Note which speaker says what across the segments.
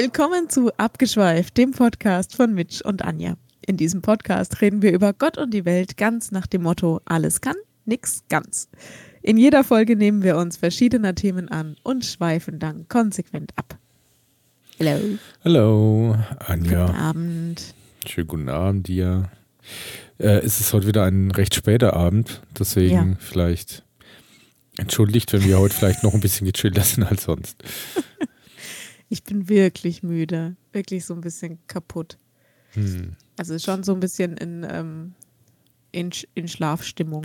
Speaker 1: Willkommen zu Abgeschweift, dem Podcast von Mitch und Anja. In diesem Podcast reden wir über Gott und die Welt ganz nach dem Motto: alles kann, nix ganz. In jeder Folge nehmen wir uns verschiedener Themen an und schweifen dann konsequent ab. Hallo.
Speaker 2: Hallo, Anja.
Speaker 1: Guten Abend.
Speaker 2: Schönen guten Abend dir. Äh, es ist heute wieder ein recht später Abend, deswegen
Speaker 1: Ja.
Speaker 2: vielleicht entschuldigt, wenn wir heute vielleicht noch ein bisschen gechillter sind als sonst.
Speaker 1: Ich bin wirklich müde. Wirklich so ein bisschen kaputt.
Speaker 2: Hm.
Speaker 1: Also schon so ein bisschen in, ähm, in, in Schlafstimmung.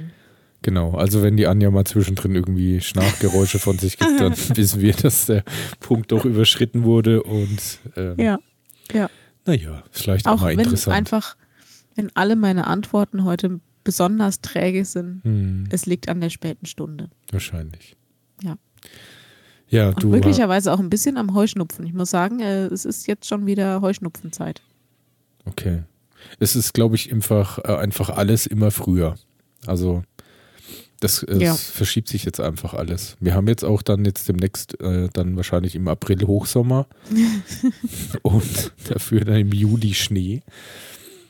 Speaker 2: Genau, also wenn die Anja mal zwischendrin irgendwie Schnarchgeräusche von sich gibt, dann wissen wir, dass der Punkt doch überschritten wurde und ähm,
Speaker 1: Ja. Ja.
Speaker 2: naja, vielleicht auch,
Speaker 1: Auch
Speaker 2: mal
Speaker 1: wenn
Speaker 2: interessant.
Speaker 1: einfach, wenn alle meine Antworten heute besonders träge sind,
Speaker 2: Hm,
Speaker 1: es liegt an der späten Stunde.
Speaker 2: wahrscheinlich.
Speaker 1: Ja.
Speaker 2: Ja,
Speaker 1: Und
Speaker 2: du
Speaker 1: möglicherweise auch ein bisschen am Heuschnupfen. Ich muss sagen, äh, es ist jetzt schon wieder Heuschnupfenzeit.
Speaker 2: Okay. Es ist, glaube ich, einfach, äh, einfach alles immer früher. Also das
Speaker 1: Ja.
Speaker 2: verschiebt sich jetzt einfach alles. Wir haben jetzt auch dann jetzt demnächst äh, dann wahrscheinlich im April Hochsommer und dafür dann im Juli Schnee.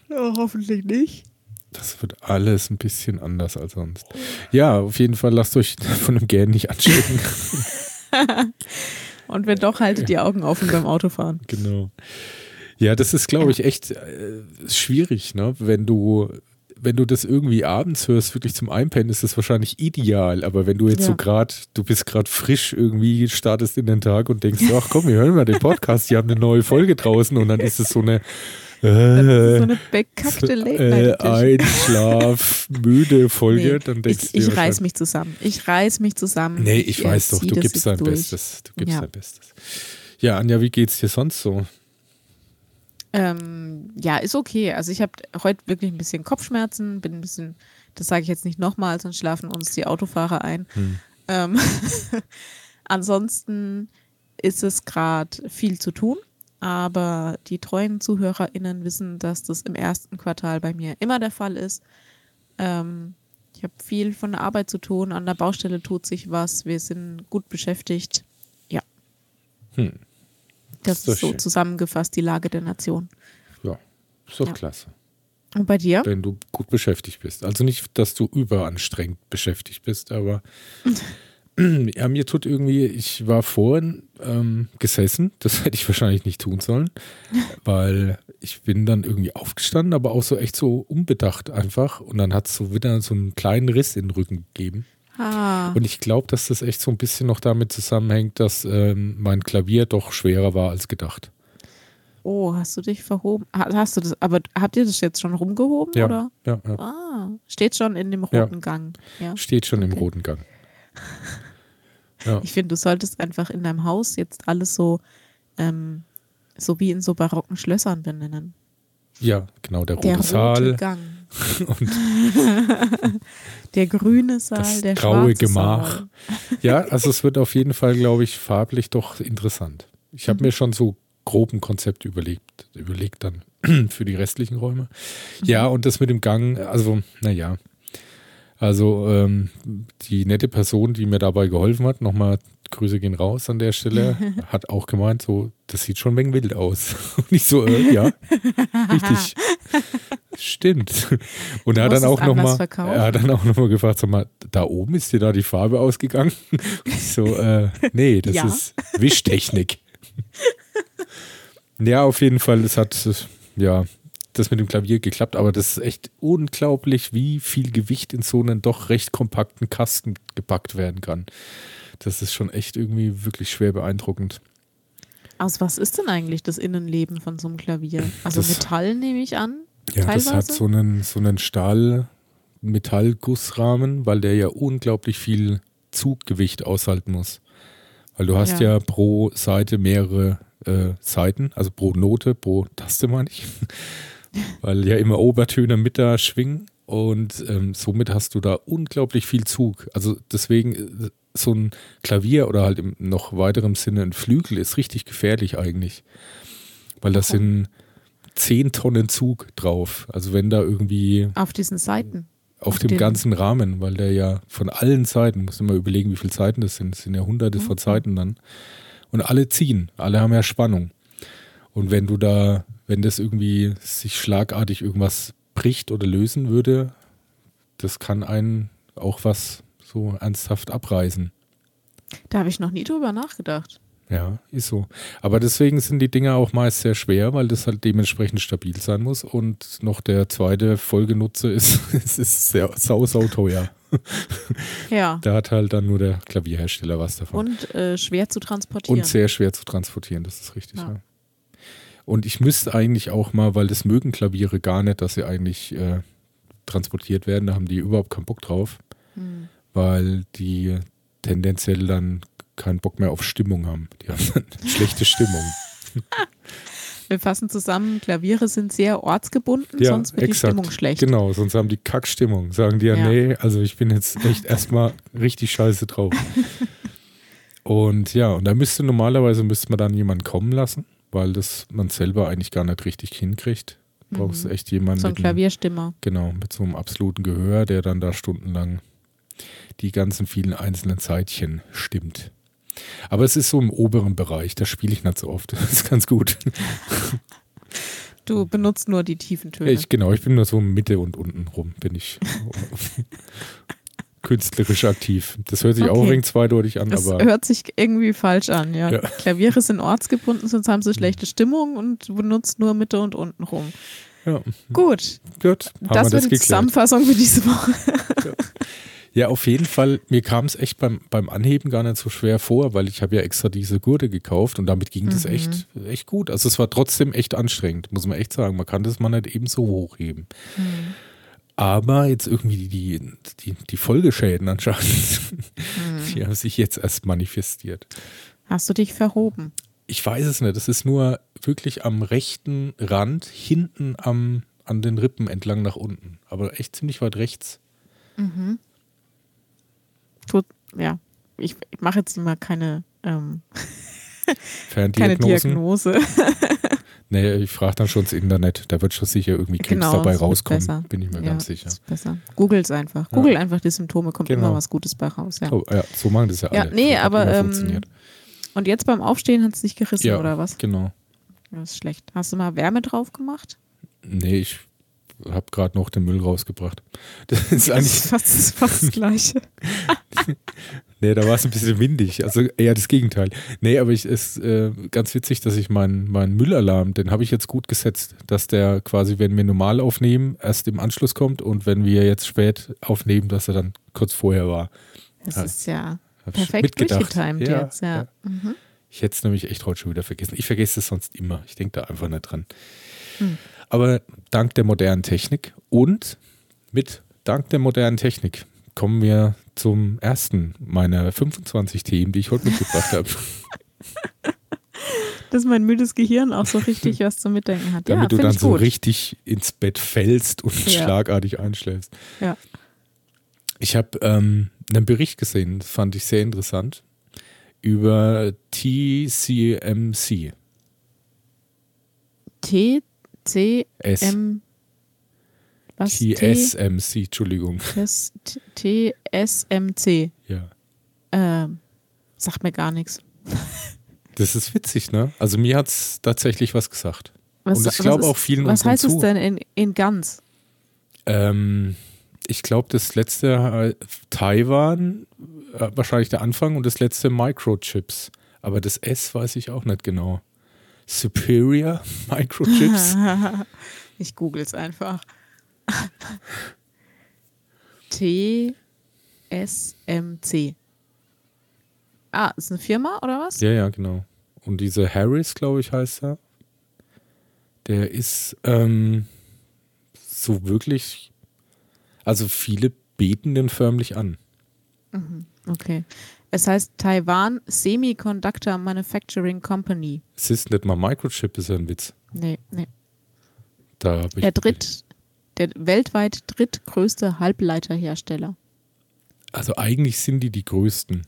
Speaker 1: Ja, hoffentlich nicht.
Speaker 2: Das wird alles ein bisschen anders als sonst. Ja, auf jeden Fall lasst euch von dem Gähnen nicht anstecken.
Speaker 1: Und wenn doch, haltet die Augen offen beim Autofahren.
Speaker 2: Genau. Ja, das ist, glaube ich, echt äh, schwierig, ne? Wenn du, wenn du das irgendwie abends hörst, wirklich zum Einpennen, ist das wahrscheinlich ideal. Aber wenn du jetzt
Speaker 1: Ja.
Speaker 2: so gerade, du bist gerade frisch irgendwie, startest in den Tag und denkst, ach komm, wir hören mal den Podcast, die haben eine neue Folge draußen und dann ist es so eine
Speaker 1: Das ist
Speaker 2: äh,
Speaker 1: so eine bekackte
Speaker 2: äh,
Speaker 1: Late-Night-Edition.
Speaker 2: Einschlaf, müde Folge,
Speaker 1: Nee,
Speaker 2: dann denkst
Speaker 1: ich
Speaker 2: du
Speaker 1: ich reiß mich zusammen. Ich reiß mich zusammen.
Speaker 2: Nee, ich
Speaker 1: äh,
Speaker 2: weiß doch, du gibst dein
Speaker 1: durch.
Speaker 2: Bestes. Du gibst
Speaker 1: Ja.
Speaker 2: dein Bestes. Ja, Anja, wie geht's dir sonst so?
Speaker 1: Ähm, ja, ist okay. Also ich habe heute wirklich ein bisschen Kopfschmerzen, bin ein bisschen, das sage ich jetzt nicht nochmal, sonst schlafen uns die Autofahrer ein.
Speaker 2: Hm.
Speaker 1: Ähm, ansonsten ist es gerade viel zu tun, aber die treuen ZuhörerInnen wissen, dass das im ersten Quartal bei mir immer der Fall ist. Ähm, ich habe viel von der Arbeit zu tun, an der Baustelle tut sich was, wir sind gut beschäftigt. Ja.
Speaker 2: Hm.
Speaker 1: Das
Speaker 2: Ist doch
Speaker 1: ist so
Speaker 2: schön.
Speaker 1: zusammengefasst die Lage der Nation.
Speaker 2: Ja, ist doch
Speaker 1: Ja.
Speaker 2: klasse.
Speaker 1: Und bei dir?
Speaker 2: wenn du gut beschäftigt bist. Also nicht, dass du überanstrengend beschäftigt bist, aber ja, mir tut irgendwie, ich war vorhin ähm, gesessen, das hätte ich wahrscheinlich nicht tun sollen, weil ich bin dann irgendwie aufgestanden, aber auch so echt so unbedacht einfach und dann hat es so wieder so einen kleinen Riss in den Rücken gegeben.
Speaker 1: Ah,
Speaker 2: Und ich glaube, dass das echt so ein bisschen noch damit zusammenhängt, dass ähm, mein Klavier doch schwerer war als gedacht.
Speaker 1: oh, hast du dich verhoben? Ha- Hast du das, aber habt ihr das jetzt schon rumgehoben,
Speaker 2: Ja,
Speaker 1: oder?
Speaker 2: ja, ja.
Speaker 1: Ah, steht schon in dem
Speaker 2: Ja.
Speaker 1: roten Gang. Ja.
Speaker 2: Steht schon im
Speaker 1: Okay.
Speaker 2: roten Gang. Ja.
Speaker 1: Ich finde, du solltest einfach in deinem Haus jetzt alles so, ähm, so wie in so barocken Schlössern benennen.
Speaker 2: Ja, genau, der rote
Speaker 1: Der rote
Speaker 2: Saal
Speaker 1: Gang.
Speaker 2: und
Speaker 1: Der grüne Saal,
Speaker 2: Das
Speaker 1: der
Speaker 2: graue Gemach.
Speaker 1: Saal.
Speaker 2: Ja, also es wird auf jeden Fall, glaube ich, farblich doch interessant. Ich
Speaker 1: Mhm.
Speaker 2: habe mir schon so grob ein Konzept überlegt, überlegt dann für die restlichen Räume.
Speaker 1: Mhm.
Speaker 2: Ja, und das mit dem Gang, also, naja. Also ähm, die nette Person, die mir dabei geholfen hat, nochmal Grüße gehen raus an der Stelle, hat auch gemeint, so, das sieht schon ein wenig wild aus. Und ich so, äh, ja, richtig. Stimmt. Und er hat dann auch
Speaker 1: anders
Speaker 2: nochmal,
Speaker 1: verkaufen.
Speaker 2: er hat dann auch nochmal gefragt, sag mal, da oben ist dir da die Farbe ausgegangen? Und ich so, äh, nee, das
Speaker 1: Ja.
Speaker 2: ist Wischtechnik. ja, auf jeden Fall, es hat, ja, das mit dem Klavier geklappt, aber das ist echt unglaublich, wie viel Gewicht in so einen doch recht kompakten Kasten gepackt werden kann. Das ist schon echt irgendwie wirklich schwer beeindruckend.
Speaker 1: Aus was ist denn eigentlich das Innenleben von so einem Klavier? Also
Speaker 2: Das-
Speaker 1: Metall nehme ich an.
Speaker 2: Ja, das hat
Speaker 1: Teilweise?
Speaker 2: so einen, so einen Stahl-Metallgussrahmen, weil der ja unglaublich viel Zuggewicht aushalten muss. Weil du hast ja,
Speaker 1: Ja.
Speaker 2: pro Seite mehrere äh, Seiten, also pro Note, pro Taste meine ich. Weil ja immer Obertöne mit da schwingen und ähm, somit hast du da unglaublich viel Zug. Also deswegen äh, so ein Klavier oder halt im noch weiterem Sinne ein Flügel ist richtig gefährlich eigentlich. Weil das sind 10 Tonnen Zug drauf. Also wenn da irgendwie
Speaker 1: Auf diesen Seiten.
Speaker 2: auf
Speaker 1: Auf
Speaker 2: dem ganzen Rahmen, weil der ja von allen Seiten, muss immer überlegen, wie viele Seiten das sind. Das sind ja hunderte von Seiten dann. Und alle ziehen, alle haben ja Spannung. Und wenn du da, wenn das irgendwie sich schlagartig irgendwas bricht oder lösen würde, das kann einen auch was so ernsthaft abreißen.
Speaker 1: Da habe ich noch nie drüber nachgedacht.
Speaker 2: Ja, ist so. Aber deswegen sind die Dinger auch meist sehr schwer, weil das halt dementsprechend stabil sein muss. Und noch der zweite Folgenutze ist, es ist sehr sau, sau teuer.
Speaker 1: Ja.
Speaker 2: Da hat halt dann nur der Klavierhersteller was davon.
Speaker 1: Und äh, schwer zu transportieren.
Speaker 2: Und sehr schwer zu transportieren, das ist richtig,
Speaker 1: Ja.
Speaker 2: ja. Und ich müsste eigentlich auch mal, weil das mögen Klaviere gar nicht, dass sie eigentlich äh, transportiert werden, da haben die überhaupt keinen Bock drauf,
Speaker 1: Hm.
Speaker 2: weil die tendenziell dann keinen Bock mehr auf Stimmung haben. Die haben dann schlechte Stimmung.
Speaker 1: Wir fassen zusammen, Klaviere sind sehr ortsgebunden,
Speaker 2: Ja,
Speaker 1: sonst wird
Speaker 2: exakt.
Speaker 1: die Stimmung schlecht.
Speaker 2: Genau, sonst haben die Kackstimmung. Sagen die ja,
Speaker 1: Ja.
Speaker 2: nee, also ich bin jetzt echt erstmal richtig scheiße drauf. Und ja, und da müsste normalerweise müsste man dann jemanden kommen lassen, weil das man selber eigentlich gar nicht richtig hinkriegt. Du brauchst
Speaker 1: Mhm.
Speaker 2: echt jemanden
Speaker 1: So ein Klavierstimmer.
Speaker 2: genau, mit so einem absoluten Gehör, der dann da stundenlang die ganzen vielen einzelnen Zeitchen stimmt. Aber es ist so im oberen Bereich, da spiele ich nicht so oft. Das ist ganz gut.
Speaker 1: Du benutzt nur die tiefen Töne.
Speaker 2: Ich, genau, ich bin nur so Mitte und unten rum, bin ich künstlerisch aktiv. Das hört sich auch
Speaker 1: Okay.
Speaker 2: ein wenig zweideutig an,
Speaker 1: das
Speaker 2: aber
Speaker 1: hört sich irgendwie falsch an, ja.
Speaker 2: Ja.
Speaker 1: Klaviere sind ortsgebunden, sonst haben sie schlechte Stimmung und benutzt nur Mitte und unten rum.
Speaker 2: ja,
Speaker 1: Gut,
Speaker 2: gut,
Speaker 1: das
Speaker 2: wir
Speaker 1: wird
Speaker 2: das
Speaker 1: die. Zusammenfassung für diese Woche.
Speaker 2: Ja, auf jeden Fall, mir kam es echt beim, beim Anheben gar nicht so schwer vor, weil ich habe ja extra diese Gurte gekauft und damit ging das
Speaker 1: Mhm.
Speaker 2: echt, echt gut. Also es war trotzdem echt anstrengend, muss man echt sagen. Man kann das mal nicht eben so hochheben.
Speaker 1: Hm.
Speaker 2: Aber jetzt irgendwie die, die, die Folgeschäden anscheinend,
Speaker 1: Hm.
Speaker 2: die haben sich jetzt erst manifestiert.
Speaker 1: Hast du dich verhoben?
Speaker 2: Ich weiß es nicht. Es ist nur wirklich am rechten Rand, hinten am, an den Rippen entlang nach unten. Aber echt ziemlich weit rechts.
Speaker 1: Tut, ja. Ich, ich mache jetzt mal keine, ähm, keine. Diagnose.
Speaker 2: Nee, ich frage dann schon ins Internet. Da wird schon sicher irgendwie Krebs
Speaker 1: Genau,
Speaker 2: dabei
Speaker 1: das
Speaker 2: rauskommen.
Speaker 1: besser.
Speaker 2: Bin ich mir
Speaker 1: ja,
Speaker 2: ganz sicher.
Speaker 1: Besser. Googles einfach. Google einfach die Symptome, kommt
Speaker 2: Genau.
Speaker 1: immer was Gutes bei raus. Ja.
Speaker 2: Oh, ja, so machen das ja alle.
Speaker 1: Ja, nee,
Speaker 2: Hat
Speaker 1: aber ähm, und jetzt beim Aufstehen hat es dich gerissen,
Speaker 2: ja,
Speaker 1: oder was?
Speaker 2: genau.
Speaker 1: Das ist schlecht. Hast du mal Wärme drauf gemacht?
Speaker 2: Nee, ich habe gerade noch den Müll rausgebracht. Das ist
Speaker 1: Das
Speaker 2: eigentlich,
Speaker 1: ist fast, das ist fast das Gleiche.
Speaker 2: nee, da war es ein bisschen windig. Also eher das Gegenteil. Nee, aber ich ist äh, ganz witzig, dass ich meinen meinen Müllalarm, den habe ich jetzt gut gesetzt, dass der quasi, wenn wir normal aufnehmen, erst im Anschluss kommt und wenn wir jetzt spät aufnehmen, dass er dann kurz vorher war.
Speaker 1: Das
Speaker 2: Ja.
Speaker 1: ist ja perfekt durchgetimed
Speaker 2: Ja,
Speaker 1: jetzt, ja. Mhm.
Speaker 2: Ich hätte es nämlich echt heute schon wieder vergessen. Ich vergesse es sonst immer. Ich denke da einfach nicht dran.
Speaker 1: Hm.
Speaker 2: Aber dank der modernen Technik und mit dank der modernen Technik kommen wir zum ersten meiner 25 Themen, die ich heute mitgebracht habe.
Speaker 1: Dass mein müdes Gehirn auch so richtig was zum Mitdenken hat.
Speaker 2: Damit
Speaker 1: ja,
Speaker 2: du dann so richtig ins Bett fällst und
Speaker 1: Ja.
Speaker 2: schlagartig einschläfst.
Speaker 1: Ja.
Speaker 2: Ich habe ähm, einen Bericht gesehen, fand ich sehr interessant, über TCMC.
Speaker 1: T, C,
Speaker 2: S.
Speaker 1: M, was?
Speaker 2: TSMC, Entschuldigung.
Speaker 1: T, S, T, T, S, M, C.
Speaker 2: Ja.
Speaker 1: Ähm, sagt mir gar nichts.
Speaker 2: Das ist witzig, ne? Also mir hat es tatsächlich was gesagt.
Speaker 1: Was,
Speaker 2: Und ich
Speaker 1: was
Speaker 2: glaube auch vielen
Speaker 1: Was heißt es
Speaker 2: Zuh-
Speaker 1: denn in, in ganz?
Speaker 2: Ähm, ich glaube, das letzte äh, Taiwan, äh, wahrscheinlich der Anfang und das letzte Microchips. Aber das S weiß ich auch nicht genau. Superior Microchips?
Speaker 1: ich google es einfach. T, S, M, C. Ah, ist eine Firma oder was?
Speaker 2: ja, ja, genau. Und diese Harris, glaube ich, heißt er. Der ist ähm, so wirklich, also viele beten den förmlich an.
Speaker 1: Okay. Es heißt Taiwan Semiconductor Manufacturing Company.
Speaker 2: Es ist nicht mal Microchip, ist ja ein Witz.
Speaker 1: Nee, nee.
Speaker 2: Da ich
Speaker 1: Der dritt, der weltweit drittgrößte Halbleiterhersteller.
Speaker 2: Also eigentlich sind die die größten.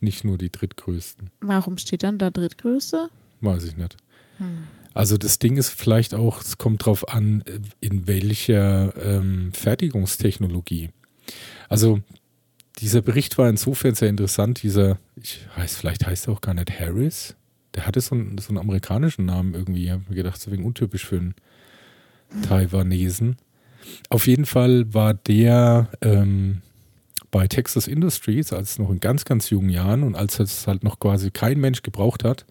Speaker 2: Nicht nur die drittgrößten.
Speaker 1: Warum steht dann da drittgrößte?
Speaker 2: Weiß ich nicht. Also das Ding ist vielleicht auch, es kommt drauf an, in welcher ähm, Fertigungstechnologie. Also dieser Bericht war insofern sehr interessant. Dieser, ich weiß, vielleicht heißt er auch gar nicht Harris. der hatte so einen, so einen amerikanischen Namen irgendwie. Ich habe mir gedacht, so wegen untypisch für einen Taiwanesen. Auf jeden Fall war der ähm, bei Texas Industries, als noch in ganz, ganz jungen Jahren und als es halt noch quasi kein Mensch gebraucht hat,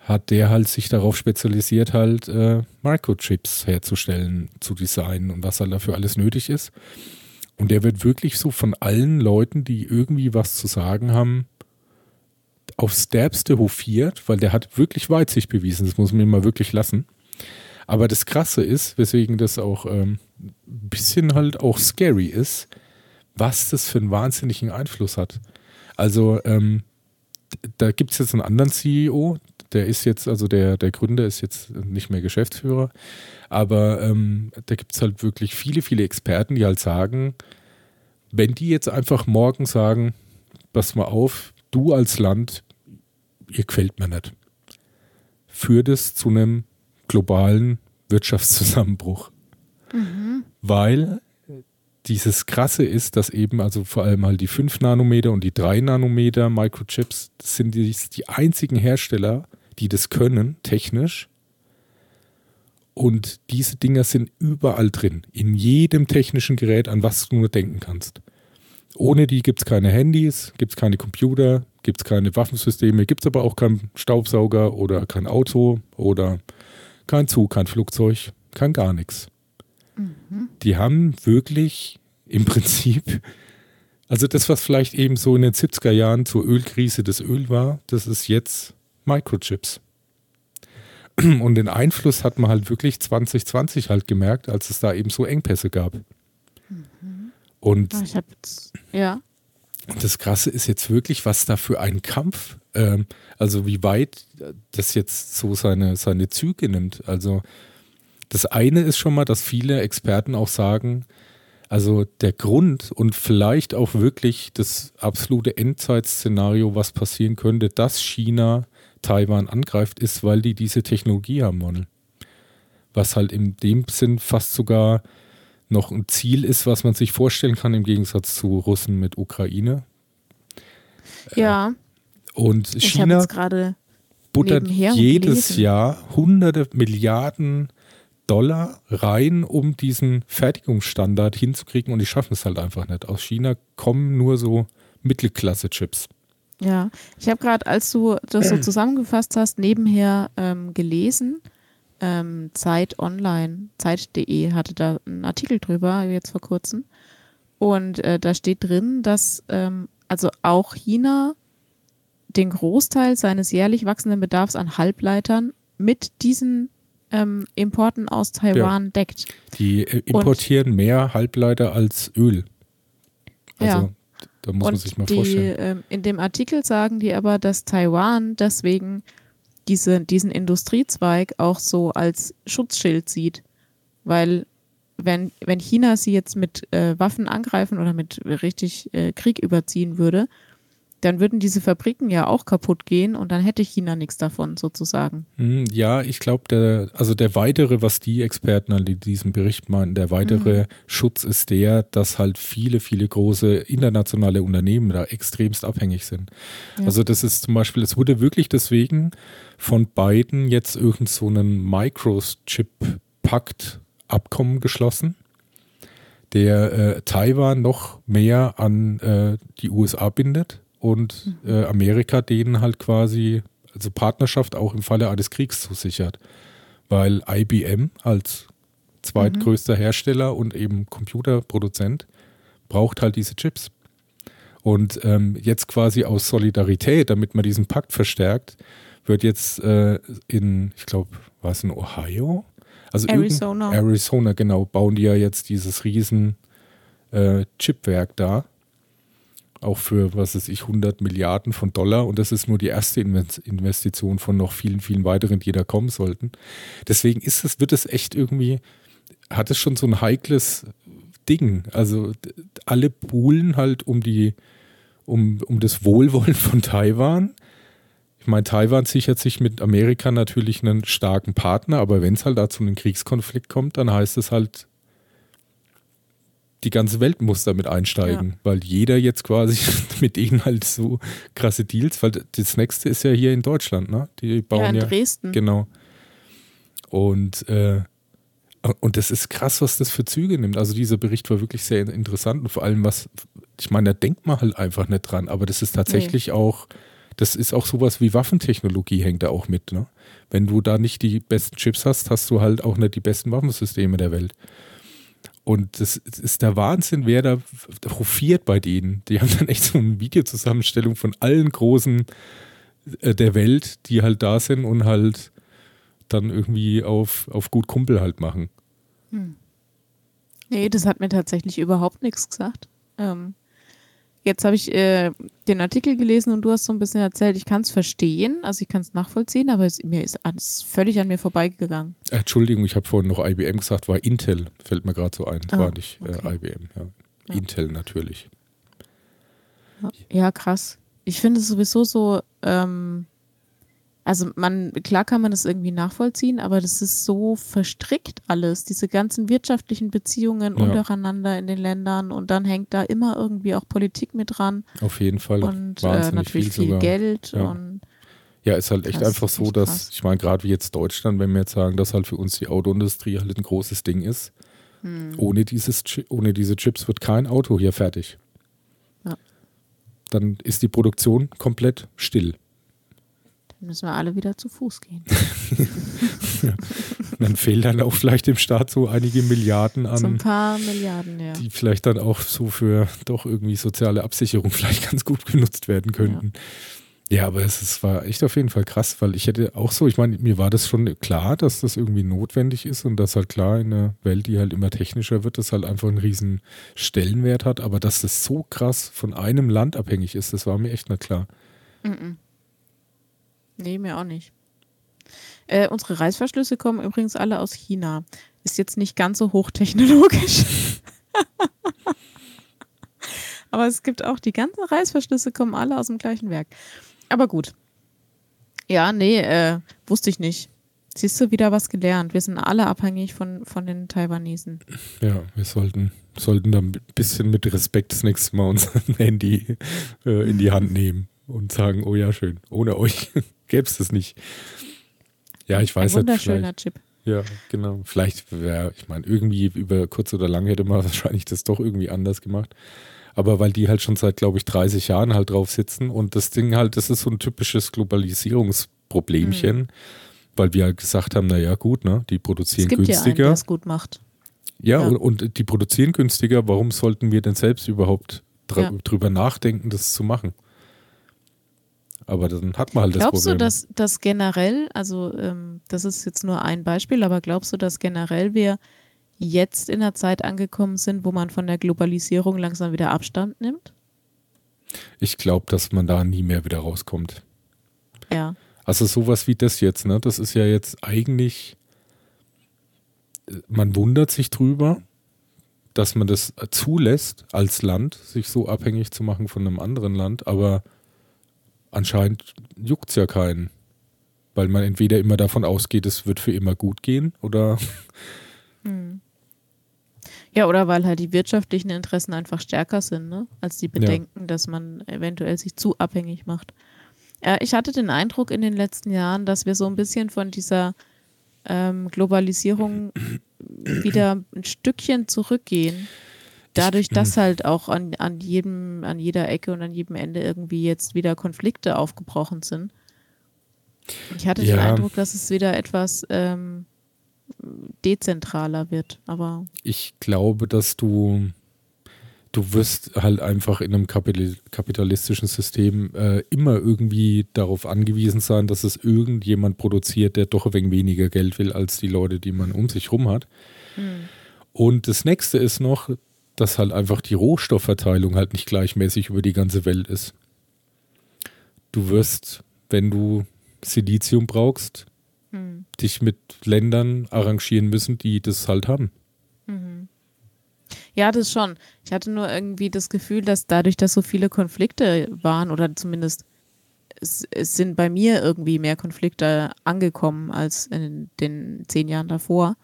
Speaker 2: hat der halt sich darauf spezialisiert, halt äh, Microchips herzustellen, zu designen und was halt dafür alles nötig ist. Und der wird wirklich so von allen Leuten, die irgendwie was zu sagen haben, aufs Derbste hofiert, weil der hat wirklich Weitsicht bewiesen. Das muss man ihm mal wirklich lassen. Aber das Krasse ist, weswegen das auch ähm, ein bisschen halt auch scary ist, was das für einen wahnsinnigen Einfluss hat. Also ähm, da gibt es jetzt einen anderen CEO, der ist jetzt, also der, der Gründer ist jetzt nicht mehr Geschäftsführer, aber ähm, da gibt es halt wirklich viele, viele Experten, die halt sagen, wenn die jetzt einfach morgen sagen, pass mal auf, du als Land, ihr gefällt mir nicht, führt es zu einem globalen Wirtschaftszusammenbruch. Mhm. Weil dieses Krasse ist, dass eben also vor allem halt die 5 Nanometer und die 3 Nanometer Microchips, das sind die, die einzigen Hersteller, die das können, technisch. Und diese Dinger sind überall drin, in jedem technischen Gerät, an was du nur denken kannst. Ohne die gibt es keine Handys, gibt es keine Computer, gibt es keine Waffensysteme, gibt es aber auch keinen Staubsauger oder kein Auto oder kein Zug, kein Flugzeug, kein gar nichts. Mhm. Die haben wirklich im Prinzip, also das, was vielleicht eben so in den 70er Jahren zur Ölkrise das Öl war, das ist jetzt Microchips. Und den Einfluss hat man halt wirklich 2020 halt gemerkt, als es da eben so Engpässe gab. Mhm. Und
Speaker 1: jetzt, ja.
Speaker 2: das Krasse ist jetzt wirklich, was da für ein Kampf, ähm, also wie weit das jetzt so seine, seine Züge nimmt. Also das eine ist schon mal, dass viele Experten auch sagen, also der Grund und vielleicht auch wirklich das absolute Endzeitszenario, was passieren könnte, dass China Taiwan angreift, ist, weil die diese Technologie haben wollen. Was halt in dem Sinn fast sogar noch ein Ziel ist, was man sich vorstellen kann, im Gegensatz zu Russen mit Ukraine.
Speaker 1: Ja.
Speaker 2: Äh, und China buttert jedes gelesen. Jahr hunderte Milliarden Dollar rein, um diesen Fertigungsstandard hinzukriegen und die schaffen es halt einfach nicht. Aus China kommen nur so Mittelklasse-Chips.
Speaker 1: Ja, ich habe gerade, als du das so zusammengefasst hast, nebenher ähm, gelesen, ähm, Zeit Online, Zeit.de hatte da einen Artikel drüber, jetzt vor kurzem. Und äh, da steht drin, dass ähm, also auch China den Großteil seines jährlich wachsenden Bedarfs an Halbleitern mit diesen ähm, Importen aus Taiwan ja. deckt.
Speaker 2: Die äh, importieren Und, mehr Halbleiter als Öl. Also ja. da muss man sich mal
Speaker 1: die,
Speaker 2: vorstellen.
Speaker 1: Ähm, in dem Artikel sagen die aber, dass Taiwan deswegen diese, diesen Industriezweig auch so als Schutzschild sieht. Weil wenn, wenn China sie jetzt mit äh, Waffen angreifen oder mit richtig äh, Krieg überziehen würde, dann würden diese Fabriken ja auch kaputt gehen und dann hätte China nichts davon sozusagen.
Speaker 2: Hm, ja, ich glaube, der, also der weitere, was die Experten an diesem Bericht meinen, der weitere mhm. Schutz ist der, dass halt viele, viele große internationale Unternehmen da extremst abhängig sind. Ja. Also das ist zum Beispiel, es wurde wirklich deswegen von beiden jetzt irgend so einen Microchip-Pakt-Abkommen geschlossen der äh, Taiwan noch mehr an äh, die USA bindet und mhm. äh, Amerika denen halt quasi, also Partnerschaft auch im Falle eines Kriegs zusichert. Weil IBM als zweitgrößter mhm. Hersteller und eben Computerproduzent braucht halt diese Chips. Und ähm, jetzt quasi aus Solidarität, damit man diesen Pakt verstärkt, wird jetzt äh, in, ich glaube, war es in Ohio?
Speaker 1: Also Arizona.
Speaker 2: Arizona, genau, bauen die ja jetzt dieses riesen äh, Chipwerk da auch für, was weiß ich, 100 Milliarden von Dollar. Und das ist nur die erste Investition von noch vielen, vielen weiteren, die da kommen sollten. Deswegen ist es, wird es echt irgendwie, hat es schon so ein heikles Ding. Also alle buhlen halt um die, um, um das Wohlwollen von Taiwan. Ich meine, Taiwan sichert sich mit Amerika natürlich einen starken Partner, aber wenn es halt da zu einem Kriegskonflikt kommt, dann heißt es halt, die ganze Welt muss damit einsteigen, ja. weil jeder jetzt quasi mit denen halt so krasse Deals, weil das nächste ist ja hier in Deutschland, ne? Die bauen ja
Speaker 1: in
Speaker 2: ja,
Speaker 1: Dresden.
Speaker 2: Genau. Und äh, und das ist krass, was das für Züge nimmt. Also dieser Bericht war wirklich sehr interessant und vor allem was, ich meine, da denkt man halt einfach nicht dran, aber das ist tatsächlich nee. auch, das ist auch sowas wie Waffentechnologie hängt da auch mit. Ne? Wenn du da nicht die besten Chips hast, hast du halt auch nicht die besten Waffensysteme der Welt. Und das ist der Wahnsinn, wer da hofiert bei denen. Die haben dann echt so eine Videozusammenstellung von allen Großen äh, der Welt, die halt da sind und halt dann irgendwie auf, auf gut Kumpel halt machen. Hm.
Speaker 1: Nee, das hat mir tatsächlich überhaupt nichts gesagt. Ähm, jetzt habe ich äh, den Artikel gelesen und du hast so ein bisschen erzählt, ich kann es verstehen, also ich kann es nachvollziehen, aber es, mir ist alles völlig an mir vorbeigegangen.
Speaker 2: Entschuldigung, ich habe vorhin noch IBM gesagt, war Intel, fällt mir gerade so ein. Oh, war nicht äh, okay. IBM, ja. ja. Intel natürlich.
Speaker 1: Ja, krass. Ich finde es sowieso so, ähm, also man, klar kann man das irgendwie nachvollziehen, aber das ist so verstrickt alles, diese ganzen wirtschaftlichen Beziehungen ja. untereinander in den Ländern und dann hängt da immer irgendwie auch Politik mit dran.
Speaker 2: Auf jeden Fall.
Speaker 1: Und äh, natürlich viel, viel Geld
Speaker 2: ja.
Speaker 1: und
Speaker 2: ja, ist halt echt einfach so, dass, krass. ich meine, gerade wie jetzt Deutschland, wenn wir jetzt sagen, dass halt für uns die Autoindustrie halt ein großes Ding ist, hm. ohne, dieses, ohne diese Chips wird kein Auto hier fertig. Ja. Dann ist die Produktion komplett still
Speaker 1: müssen wir alle wieder zu Fuß gehen.
Speaker 2: ja. Dann fehlen dann auch vielleicht dem Staat so einige Milliarden an.
Speaker 1: So ein paar Milliarden, ja.
Speaker 2: Die vielleicht dann auch so für doch irgendwie soziale Absicherung vielleicht ganz gut genutzt werden könnten. Ja, ja aber es, es, war echt auf jeden Fall krass, weil ich hätte auch so, ich meine, mir war das schon klar, dass das irgendwie notwendig ist und dass halt klar in einer Welt, die halt immer technischer wird, das halt einfach einen riesen Stellenwert hat, aber dass das so krass von einem Land abhängig ist, das war mir echt nicht klar. Mhm.
Speaker 1: Nee, mir auch nicht. Äh, unsere Reißverschlüsse kommen übrigens alle aus China. Ist jetzt nicht ganz so hochtechnologisch. Aber es gibt auch die ganzen Reißverschlüsse kommen alle aus dem gleichen Werk. Aber gut. Ja, nee, äh, wusste ich nicht. Siehst du wieder was gelernt. Wir sind alle abhängig von, von den Taiwanesen.
Speaker 2: Ja, wir sollten, sollten da ein bisschen mit Respekt das nächste Mal unser Handy äh, in die Hand nehmen und sagen, oh ja, schön, ohne euch gäbe es das nicht. Ja, ich weiß
Speaker 1: Ein wunderschöner nicht. Chip.
Speaker 2: Ja, genau. Vielleicht wäre, ich meine, irgendwie über kurz oder lang hätte man wahrscheinlich das doch irgendwie anders gemacht. Aber weil die halt schon seit, glaube ich, 30 Jahren halt drauf sitzen und das Ding halt, das ist so ein typisches Globalisierungsproblemchen, mhm. weil wir halt gesagt haben, naja, gut, ne, die produzieren es gibt günstiger. Ja einen,
Speaker 1: gut macht.
Speaker 2: Ja, ja. Und, und, die produzieren günstiger, warum sollten wir denn selbst überhaupt ja. drüber nachdenken, das zu machen? Aber dann hat man halt
Speaker 1: glaubst
Speaker 2: das Problem.
Speaker 1: Glaubst du, dass, dass generell, also ähm, das ist jetzt nur ein Beispiel, aber glaubst du, dass generell wir jetzt in der Zeit angekommen sind, wo man von der Globalisierung langsam wieder Abstand nimmt?
Speaker 2: Ich glaube, dass man da nie mehr wieder rauskommt.
Speaker 1: Ja.
Speaker 2: Also sowas wie das jetzt, ne? Das ist ja jetzt eigentlich, man wundert sich drüber, dass man das zulässt als Land, sich so abhängig zu machen von einem anderen Land, aber anscheinend juckt es ja keinen. Weil man entweder immer davon ausgeht, es wird für immer gut gehen oder.
Speaker 1: Hm. Ja, oder weil halt die wirtschaftlichen Interessen einfach stärker sind, ne? als die Bedenken, ja. dass man eventuell sich zu abhängig macht. Ja, ich hatte den Eindruck in den letzten Jahren, dass wir so ein bisschen von dieser ähm, Globalisierung wieder ein Stückchen zurückgehen. Dadurch, dass halt auch an, an jedem, an jeder Ecke und an jedem Ende irgendwie jetzt wieder Konflikte aufgebrochen sind. Ich hatte ja. den Eindruck, dass es wieder etwas ähm, dezentraler wird, aber.
Speaker 2: Ich glaube, dass du, du wirst halt einfach in einem kapitalistischen System äh, immer irgendwie darauf angewiesen sein, dass es irgendjemand produziert, der doch ein wenig weniger Geld will als die Leute, die man um sich rum hat. Hm. Und das nächste ist noch, dass halt einfach die Rohstoffverteilung halt nicht gleichmäßig über die ganze Welt ist. Du wirst, wenn du Silizium brauchst, hm. dich mit Ländern arrangieren müssen, die das halt haben. Mhm.
Speaker 1: Ja, das schon. Ich hatte nur irgendwie das Gefühl, dass dadurch, dass so viele Konflikte waren, oder zumindest es, es sind bei mir irgendwie mehr Konflikte angekommen als in den zehn Jahren davor,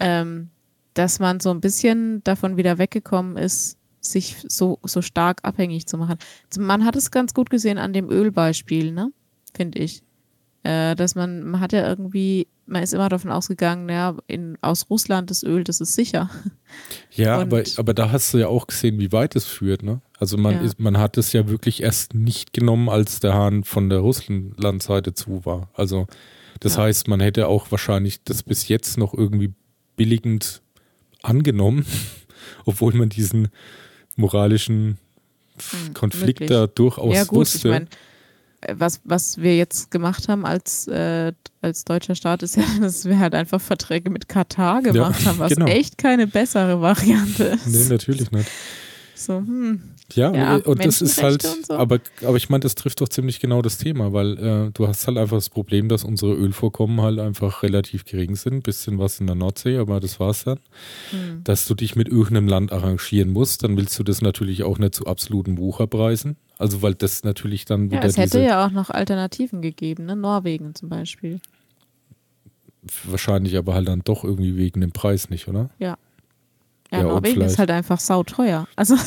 Speaker 1: ähm, dass man so ein bisschen davon wieder weggekommen ist, sich so, so stark abhängig zu machen. Man hat es ganz gut gesehen an dem Ölbeispiel, ne? Finde ich. Äh, dass man, man hat ja irgendwie, man ist immer davon ausgegangen, ja, in, aus Russland das Öl, das ist sicher.
Speaker 2: Ja, aber, aber da hast du ja auch gesehen, wie weit es führt, ne? Also man, ja. ist, man hat es ja wirklich erst nicht genommen, als der Hahn von der Russlandseite zu war. Also das ja. heißt, man hätte auch wahrscheinlich das bis jetzt noch irgendwie billigend angenommen, obwohl man diesen moralischen hm, Konflikt wirklich. da durchaus ja, gut, wusste. Ich mein,
Speaker 1: was, was wir jetzt gemacht haben als, äh, als deutscher Staat, ist ja, dass wir halt einfach Verträge mit Katar gemacht ja, haben, was genau. echt keine bessere Variante ist.
Speaker 2: Nee, natürlich nicht. So, hm. Ja, ja und das ist halt, so. aber, aber ich meine, das trifft doch ziemlich genau das Thema, weil äh, du hast halt einfach das Problem, dass unsere Ölvorkommen halt einfach relativ gering sind, bisschen was in der Nordsee, aber das war's dann. Hm. Dass du dich mit irgendeinem Land arrangieren musst, dann willst du das natürlich auch nicht zu absoluten Wucherpreisen. Also weil das natürlich dann
Speaker 1: wieder. Ja, es hätte ja auch noch Alternativen gegeben, ne? Norwegen zum Beispiel.
Speaker 2: Wahrscheinlich aber halt dann doch irgendwie wegen dem Preis nicht, oder?
Speaker 1: Ja. Ja, ja Norwegen ist halt einfach sauteuer. Also.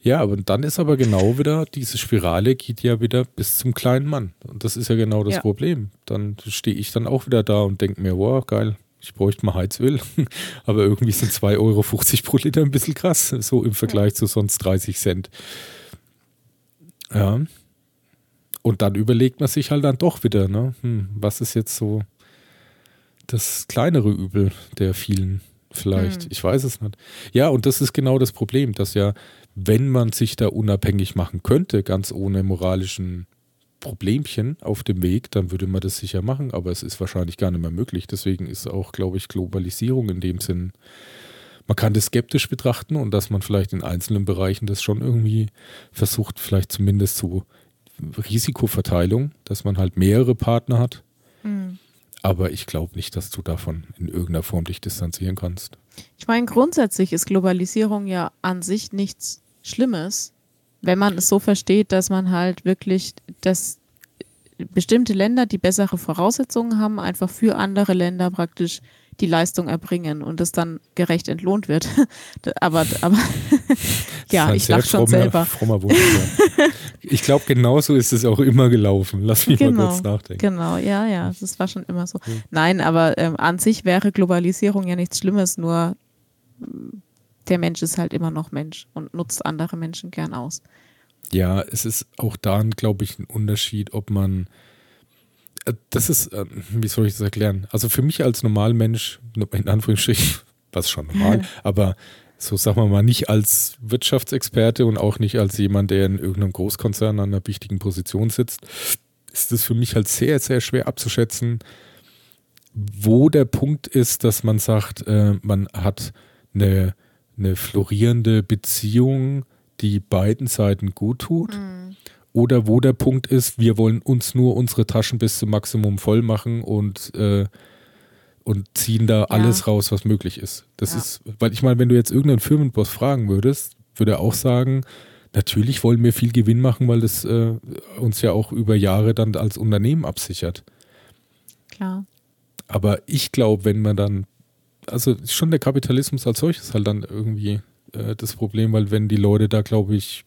Speaker 2: Ja, aber dann ist aber genau wieder, diese Spirale geht ja wieder bis zum kleinen Mann. Und das ist ja genau das ja. Problem. Dann stehe ich dann auch wieder da und denke mir, wow, geil, ich bräuchte mal Heizöl. aber irgendwie sind 2,50 Euro pro Liter ein bisschen krass, so im Vergleich zu sonst 30 Cent. Ja. Und dann überlegt man sich halt dann doch wieder, ne? Hm, was ist jetzt so das kleinere Übel der vielen vielleicht. Hm. Ich weiß es nicht. Ja, und das ist genau das Problem, dass ja, wenn man sich da unabhängig machen könnte, ganz ohne moralischen Problemchen auf dem Weg, dann würde man das sicher machen, aber es ist wahrscheinlich gar nicht mehr möglich. Deswegen ist auch, glaube ich, Globalisierung in dem Sinn, man kann das skeptisch betrachten und dass man vielleicht in einzelnen Bereichen das schon irgendwie versucht, vielleicht zumindest zu Risikoverteilung, dass man halt mehrere Partner hat. Mhm. Aber ich glaube nicht, dass du davon in irgendeiner Form dich distanzieren kannst.
Speaker 1: Ich meine, grundsätzlich ist Globalisierung ja an sich nichts Schlimmes, wenn man es so versteht, dass man halt wirklich, dass bestimmte Länder, die bessere Voraussetzungen haben, einfach für andere Länder praktisch die Leistung erbringen und es dann gerecht entlohnt wird. aber aber ja, ich lache schon selber. Frommer
Speaker 2: ich glaube, genauso ist es auch immer gelaufen. Lass mich genau, mal kurz nachdenken.
Speaker 1: Genau, ja, ja, das war schon immer so. Mhm. Nein, aber ähm, an sich wäre Globalisierung ja nichts Schlimmes, nur der Mensch ist halt immer noch Mensch und nutzt andere Menschen gern aus.
Speaker 2: Ja, es ist auch da, glaube ich, ein Unterschied, ob man das ist, äh, wie soll ich das erklären? Also für mich als Normalmensch, in Anführungsstrichen, was schon normal, aber so sagen wir mal, nicht als Wirtschaftsexperte und auch nicht als jemand, der in irgendeinem Großkonzern an einer wichtigen Position sitzt, ist es für mich halt sehr, sehr schwer abzuschätzen, wo der Punkt ist, dass man sagt, äh, man hat eine, eine florierende Beziehung, die beiden Seiten gut tut. Mhm oder wo der Punkt ist, wir wollen uns nur unsere Taschen bis zum Maximum voll machen und, äh, und ziehen da ja. alles raus, was möglich ist. Das ja. ist, weil ich meine, wenn du jetzt irgendeinen Firmenboss fragen würdest, würde er auch sagen, natürlich wollen wir viel Gewinn machen, weil das äh, uns ja auch über Jahre dann als Unternehmen absichert.
Speaker 1: Klar.
Speaker 2: Aber ich glaube, wenn man dann, also schon der Kapitalismus als solches halt dann irgendwie äh, das Problem, weil wenn die Leute da, glaube ich,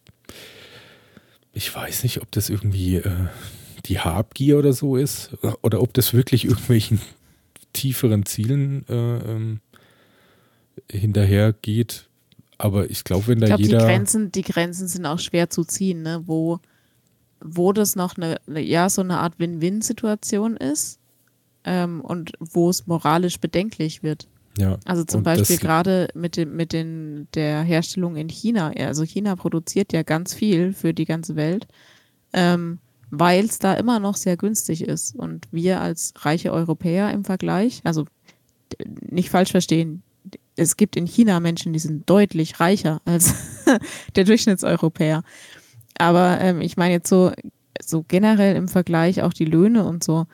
Speaker 2: ich weiß nicht, ob das irgendwie äh, die Habgier oder so ist oder ob das wirklich irgendwelchen tieferen Zielen äh, ähm, hinterher geht. Aber ich glaube, wenn da ich glaub, jeder.
Speaker 1: Die Grenzen, die Grenzen sind auch schwer zu ziehen, ne? wo, wo das noch eine, ja, so eine Art Win-Win-Situation ist ähm, und wo es moralisch bedenklich wird.
Speaker 2: Ja,
Speaker 1: also zum Beispiel gerade mit dem, mit den, der Herstellung in China. Also China produziert ja ganz viel für die ganze Welt, ähm, weil es da immer noch sehr günstig ist. Und wir als reiche Europäer im Vergleich, also nicht falsch verstehen, es gibt in China Menschen, die sind deutlich reicher als der Durchschnittseuropäer. Aber ähm, ich meine jetzt so, so generell im Vergleich auch die Löhne und so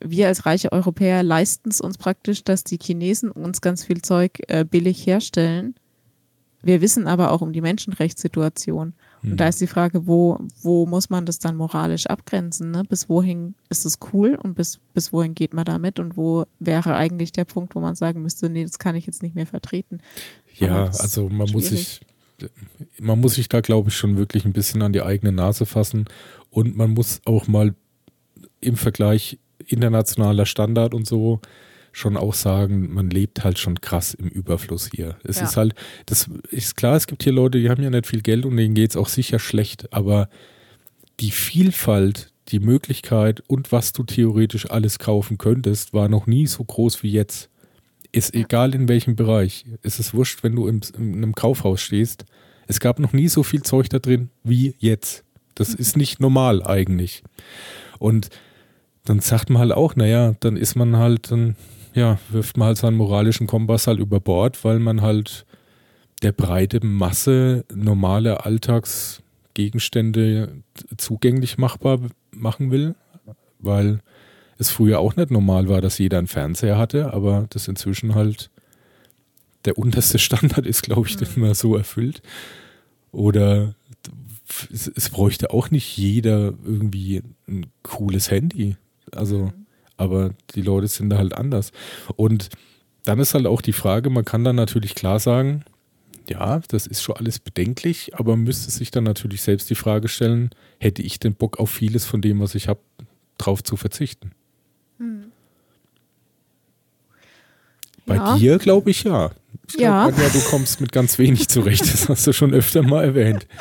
Speaker 1: wir als reiche Europäer leisten es uns praktisch, dass die Chinesen uns ganz viel Zeug äh, billig herstellen wir wissen aber auch um die Menschenrechtssituation. Und da ist die Frage, wo, wo muss man das dann moralisch abgrenzen? Ne? Bis wohin ist es cool und bis, bis wohin geht man damit? Und wo wäre eigentlich der Punkt, wo man sagen müsste, nee, das kann ich jetzt nicht mehr vertreten?
Speaker 2: Ja, also man muss sich, man muss sich da, glaube ich, schon wirklich ein bisschen an die eigene Nase fassen. Und man muss auch mal im Vergleich internationaler Standard und so schon auch sagen, man lebt halt schon krass im Überfluss hier. Es ja. ist halt, das ist klar, es gibt hier Leute, die haben ja nicht viel Geld und denen geht es auch sicher schlecht, aber die Vielfalt, die Möglichkeit und was du theoretisch alles kaufen könntest, war noch nie so groß wie jetzt. Ist ja. egal in welchem Bereich. Es ist wurscht, wenn du im, in einem Kaufhaus stehst. Es gab noch nie so viel Zeug da drin wie jetzt. Das mhm. ist nicht normal eigentlich. Und dann sagt man halt auch, naja, dann ist man halt, dann ja, wirft man halt seinen moralischen Kompass halt über Bord, weil man halt der breite Masse normale Alltagsgegenstände zugänglich machbar machen will, weil es früher auch nicht normal war, dass jeder einen Fernseher hatte, aber das inzwischen halt der unterste Standard ist, glaube ich, mhm. den man so erfüllt. Oder es, es, bräuchte auch nicht jeder irgendwie ein cooles Handy. Also mhm aber die Leute sind da halt anders. Und dann ist halt auch die Frage, man kann dann natürlich klar sagen, ja, das ist schon alles bedenklich, aber müsste sich dann natürlich selbst die Frage stellen, hätte ich den Bock auf vieles von dem, was ich habe, drauf zu verzichten? Hm. Bei ja. dir glaube ich ja. Ich glaube, ja. du kommst mit ganz wenig zurecht. Das hast du schon öfter mal erwähnt.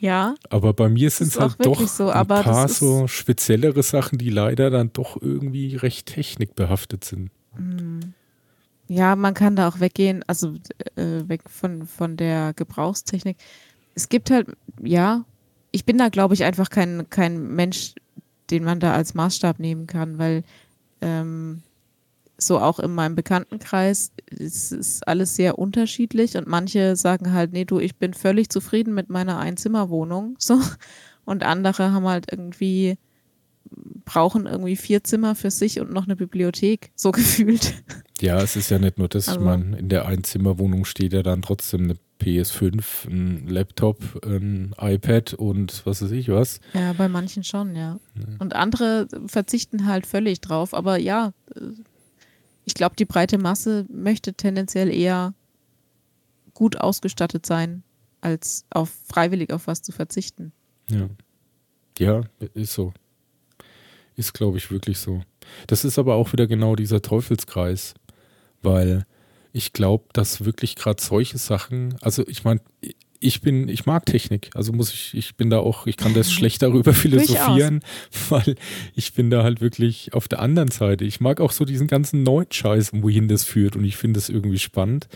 Speaker 1: Ja.
Speaker 2: Aber bei mir sind es halt doch so, ein paar so speziellere Sachen, die leider dann doch irgendwie recht technikbehaftet sind.
Speaker 1: Hm. Ja, man kann da auch weggehen, also äh, weg von, von der Gebrauchstechnik. Es gibt halt, ja, ich bin da, glaube ich, einfach kein, kein Mensch, den man da als Maßstab nehmen kann, weil ähm, so auch in meinem Bekanntenkreis ist, ist alles sehr unterschiedlich und manche sagen halt, nee, du, ich bin völlig zufrieden mit meiner Einzimmerwohnung, so. Und andere haben halt irgendwie, brauchen irgendwie vier Zimmer für sich und noch eine Bibliothek, so gefühlt.
Speaker 2: Ja, es ist ja nicht nur das, also, ich meine, in der Einzimmerwohnung steht ja dann trotzdem eine PS5, ein Laptop, ein iPad und was weiß ich was.
Speaker 1: Ja, bei manchen schon, ja. ja. Und andere verzichten halt völlig drauf, aber ja, ich glaube, die breite Masse möchte tendenziell eher gut ausgestattet sein, als auf freiwillig auf was zu verzichten.
Speaker 2: Ja. Ja, ist so. Ist, glaube ich, wirklich so. Das ist aber auch wieder genau dieser Teufelskreis, weil ich glaube, dass wirklich gerade solche Sachen, also ich meine, ich bin, ich mag Technik, also muss ich, ich bin da auch, ich kann das schlecht darüber philosophieren, weil ich bin da halt wirklich auf der anderen Seite. Ich mag auch so diesen ganzen neuen Scheiß, wohin das führt und ich finde das irgendwie spannend.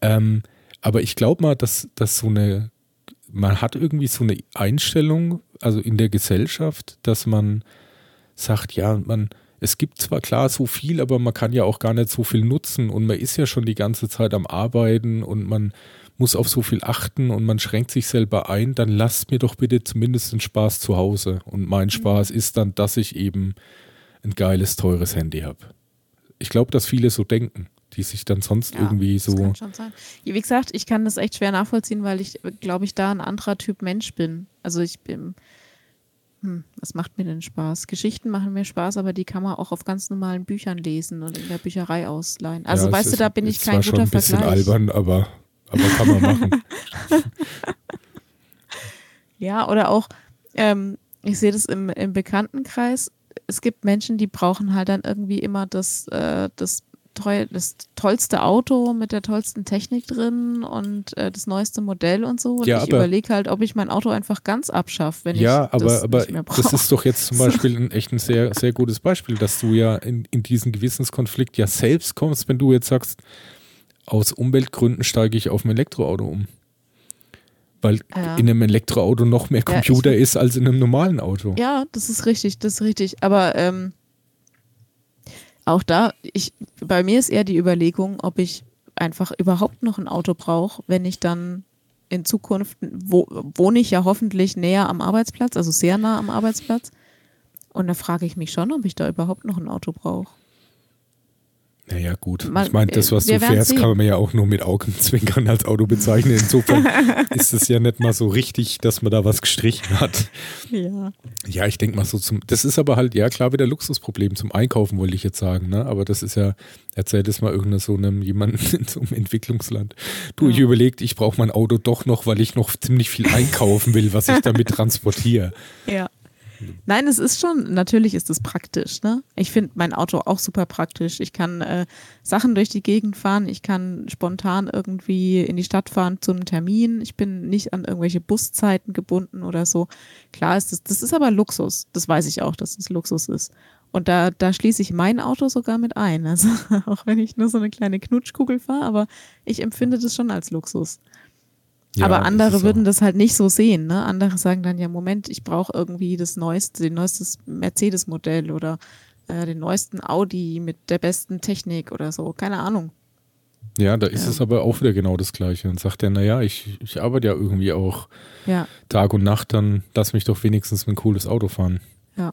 Speaker 2: Ähm, aber ich glaube mal, dass, dass so eine, man hat irgendwie so eine Einstellung, also in der Gesellschaft, dass man sagt, ja, man, es gibt zwar klar so viel, aber man kann ja auch gar nicht so viel nutzen und man ist ja schon die ganze Zeit am Arbeiten und man, muss auf so viel achten und man schränkt sich selber ein, dann lasst mir doch bitte zumindest den Spaß zu Hause. Und mein mhm. Spaß ist dann, dass ich eben ein geiles, teures Handy habe. Ich glaube, dass viele so denken, die sich dann sonst ja, irgendwie so. Das kann schon
Speaker 1: sein. Wie gesagt, ich kann das echt schwer nachvollziehen, weil ich, glaube ich, da ein anderer Typ Mensch bin. Also ich bin. Hm, was macht mir denn Spaß? Geschichten machen mir Spaß, aber die kann man auch auf ganz normalen Büchern lesen und in der Bücherei ausleihen. Also ja, weißt du, da bin ich kein guter Vergleich. Das ist schon ein bisschen
Speaker 2: albern, aber aber kann man machen.
Speaker 1: ja, oder auch, ähm, ich sehe das im, im Bekanntenkreis, es gibt Menschen, die brauchen halt dann irgendwie immer das, äh, das, teuer, das tollste Auto mit der tollsten Technik drin und äh, das neueste Modell und so. Und ja, ich überlege halt, ob ich mein Auto einfach ganz abschaffe, wenn
Speaker 2: ja,
Speaker 1: ich das
Speaker 2: aber,
Speaker 1: nicht mehr brauche.
Speaker 2: Das ist doch jetzt zum Beispiel ein echt ein sehr, sehr gutes Beispiel, dass du ja in, in diesen Gewissenskonflikt ja selbst kommst, wenn du jetzt sagst, aus Umweltgründen steige ich auf ein Elektroauto um. Weil ja. in einem Elektroauto noch mehr Computer ja, ist als in einem normalen Auto.
Speaker 1: Ja, das ist richtig, das ist richtig. Aber ähm, auch da, ich, bei mir ist eher die Überlegung, ob ich einfach überhaupt noch ein Auto brauche, wenn ich dann in Zukunft, wo, wohne ich ja hoffentlich näher am Arbeitsplatz, also sehr nah am Arbeitsplatz. Und da frage ich mich schon, ob ich da überhaupt noch ein Auto brauche.
Speaker 2: Naja, gut.
Speaker 1: Man-
Speaker 2: ich meine, das, was du fährst,
Speaker 1: sehen.
Speaker 2: kann man ja auch nur mit Augenzwinkern als Auto bezeichnen. Insofern ist es ja nicht mal so richtig, dass man da was gestrichen hat.
Speaker 1: Ja.
Speaker 2: Ja, ich denke mal so zum. Das ist aber halt, ja klar, wieder Luxusproblem zum Einkaufen, wollte ich jetzt sagen, ne? Aber das ist ja, erzähl das mal irgendeinem so einem jemanden in so einem Entwicklungsland. Du, ich
Speaker 1: Ja.
Speaker 2: überlegt, ich brauche mein Auto doch noch, weil ich noch ziemlich viel einkaufen will, was ich damit transportiere.
Speaker 1: Ja. Nein, es ist schon, natürlich ist es praktisch. Ne? Ich finde mein Auto auch super praktisch. Ich kann äh, Sachen durch die Gegend fahren, ich kann spontan irgendwie in die Stadt fahren zu einem Termin. Ich bin nicht an irgendwelche Buszeiten gebunden oder so. Klar ist das, das ist aber Luxus. Das weiß ich auch, dass es Luxus ist. Und da, da schließe ich mein Auto sogar mit ein. Also auch wenn ich nur so eine kleine Knutschkugel fahre, aber ich empfinde das schon als Luxus.
Speaker 2: Ja,
Speaker 1: Aber andere würden
Speaker 2: auch-
Speaker 1: das halt nicht so sehen. Ne? Andere sagen dann ja, Moment, ich brauche irgendwie das neueste, den neuestes Mercedes-Modell oder äh, den neuesten Audi mit der besten Technik oder so. Keine Ahnung.
Speaker 2: Ja, da ist
Speaker 1: Ja.
Speaker 2: es aber auch wieder genau das Gleiche. Und sagt er, naja, ich, ich arbeite ja irgendwie auch
Speaker 1: Ja,
Speaker 2: Tag und Nacht, dann lass mich doch wenigstens ein cooles Auto fahren.
Speaker 1: Ja.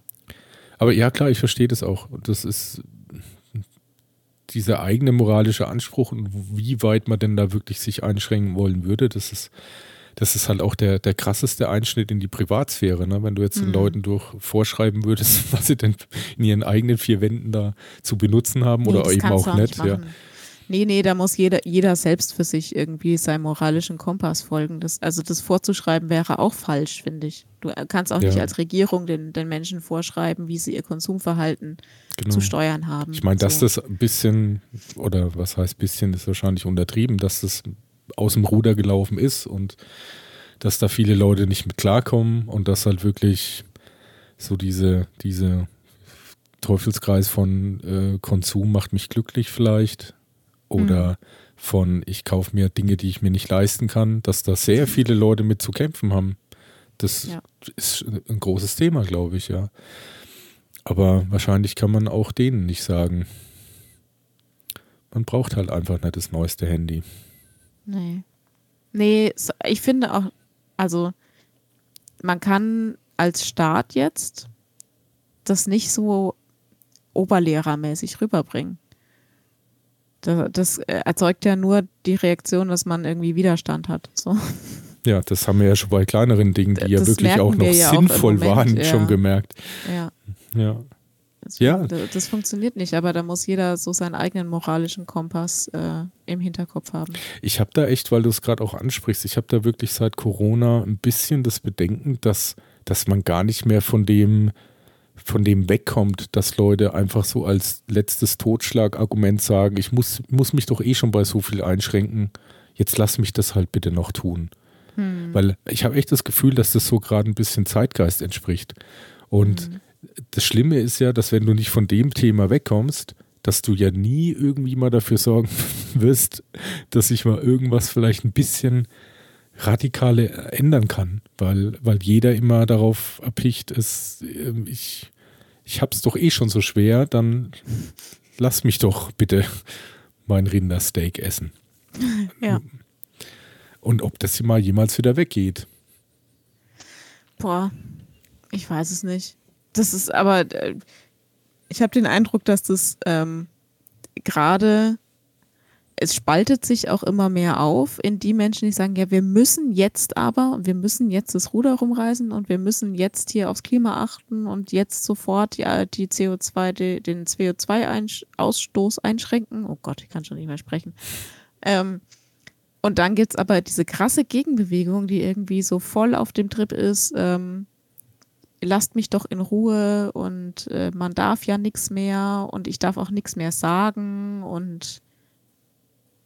Speaker 2: Aber ja, klar, ich verstehe das auch. Das ist dieser eigene moralische Anspruch und wie weit man denn da wirklich sich einschränken wollen würde, das ist, das ist halt auch der, der krasseste Einschnitt in die Privatsphäre, ne? wenn du jetzt den
Speaker 1: Mhm.
Speaker 2: Leuten durch vorschreiben würdest, was sie denn in ihren eigenen vier Wänden da zu benutzen haben
Speaker 1: nee,
Speaker 2: oder eben auch nicht. Ja.
Speaker 1: Nee, nee, da muss jeder, jeder selbst für sich irgendwie seinem moralischen Kompass folgen. Das, also das vorzuschreiben wäre auch falsch, finde ich. Du äh, kannst auch
Speaker 2: Ja.
Speaker 1: nicht als Regierung den, den Menschen vorschreiben, wie sie ihr Konsumverhalten
Speaker 2: Genau.
Speaker 1: zu steuern haben.
Speaker 2: Ich meine, dass
Speaker 1: so.
Speaker 2: das ein bisschen, oder was heißt bisschen, ist wahrscheinlich untertrieben, dass das aus dem Ruder gelaufen ist und dass da viele Leute nicht mit klarkommen und dass halt wirklich so diese, diese Teufelskreis von äh, Konsum macht mich glücklich vielleicht oder von ich kaufe mir Dinge, die ich mir nicht leisten kann, dass da sehr viele Leute mit zu kämpfen haben. Das
Speaker 1: Ja.
Speaker 2: ist ein großes Thema, glaube ich, ja. Aber wahrscheinlich kann man auch denen nicht sagen. Man braucht halt einfach nicht das neueste Handy.
Speaker 1: Nee. Nee, ich finde auch, also man kann als Staat jetzt das nicht so oberlehrermäßig rüberbringen. Das, das äh, erzeugt ja nur die Reaktion, dass man irgendwie Widerstand hat. So.
Speaker 2: Ja, das haben wir ja schon bei kleineren Dingen, die ja
Speaker 1: Das
Speaker 2: wirklich auch noch
Speaker 1: wir ja auch
Speaker 2: sinnvoll
Speaker 1: Moment,
Speaker 2: waren,
Speaker 1: ja.
Speaker 2: schon gemerkt.
Speaker 1: Ja.
Speaker 2: Ja.
Speaker 1: Deswegen,
Speaker 2: Ja.
Speaker 1: da- Das funktioniert nicht, aber da muss jeder so seinen eigenen moralischen Kompass äh, im Hinterkopf haben.
Speaker 2: Ich habe da echt, weil du es gerade auch ansprichst, ich habe da wirklich seit Corona ein bisschen das Bedenken, dass, dass man gar nicht mehr von dem, von dem wegkommt, dass Leute einfach so als letztes Totschlagargument sagen, ich muss, muss mich doch eh schon bei so viel einschränken, jetzt lass mich das halt bitte noch tun. Weil ich habe echt das Gefühl, dass das so gerade ein bisschen Zeitgeist entspricht. Und das Schlimme ist ja, dass wenn du nicht von dem Thema wegkommst, dass du ja nie irgendwie mal dafür sorgen wirst, dass sich mal irgendwas vielleicht ein bisschen radikale ändern kann, weil, weil jeder immer darauf erpicht ist, ähm, ich, ich hab's doch eh schon so schwer, dann lass mich doch bitte mein Rindersteak essen.
Speaker 1: Ja.
Speaker 2: Und ob das mal jemals wieder weggeht.
Speaker 1: Boah, ich weiß es nicht. Das ist aber, äh, ich habe den Eindruck, dass das ähm, gerade, es spaltet sich auch immer mehr auf in die Menschen, die sagen, ja, wir müssen jetzt aber, wir müssen jetzt das Ruder rumreißen und wir müssen jetzt hier aufs Klima achten und jetzt sofort ja, die CO2, die, den CO2-Ausstoß einschränken. Oh Gott, ich kann schon nicht mehr sprechen. Ähm, und dann gibt es aber diese krasse Gegenbewegung, die irgendwie so voll auf dem Trip ist, ähm, lasst mich doch in Ruhe und äh, man darf ja nichts mehr und ich darf auch nichts mehr sagen und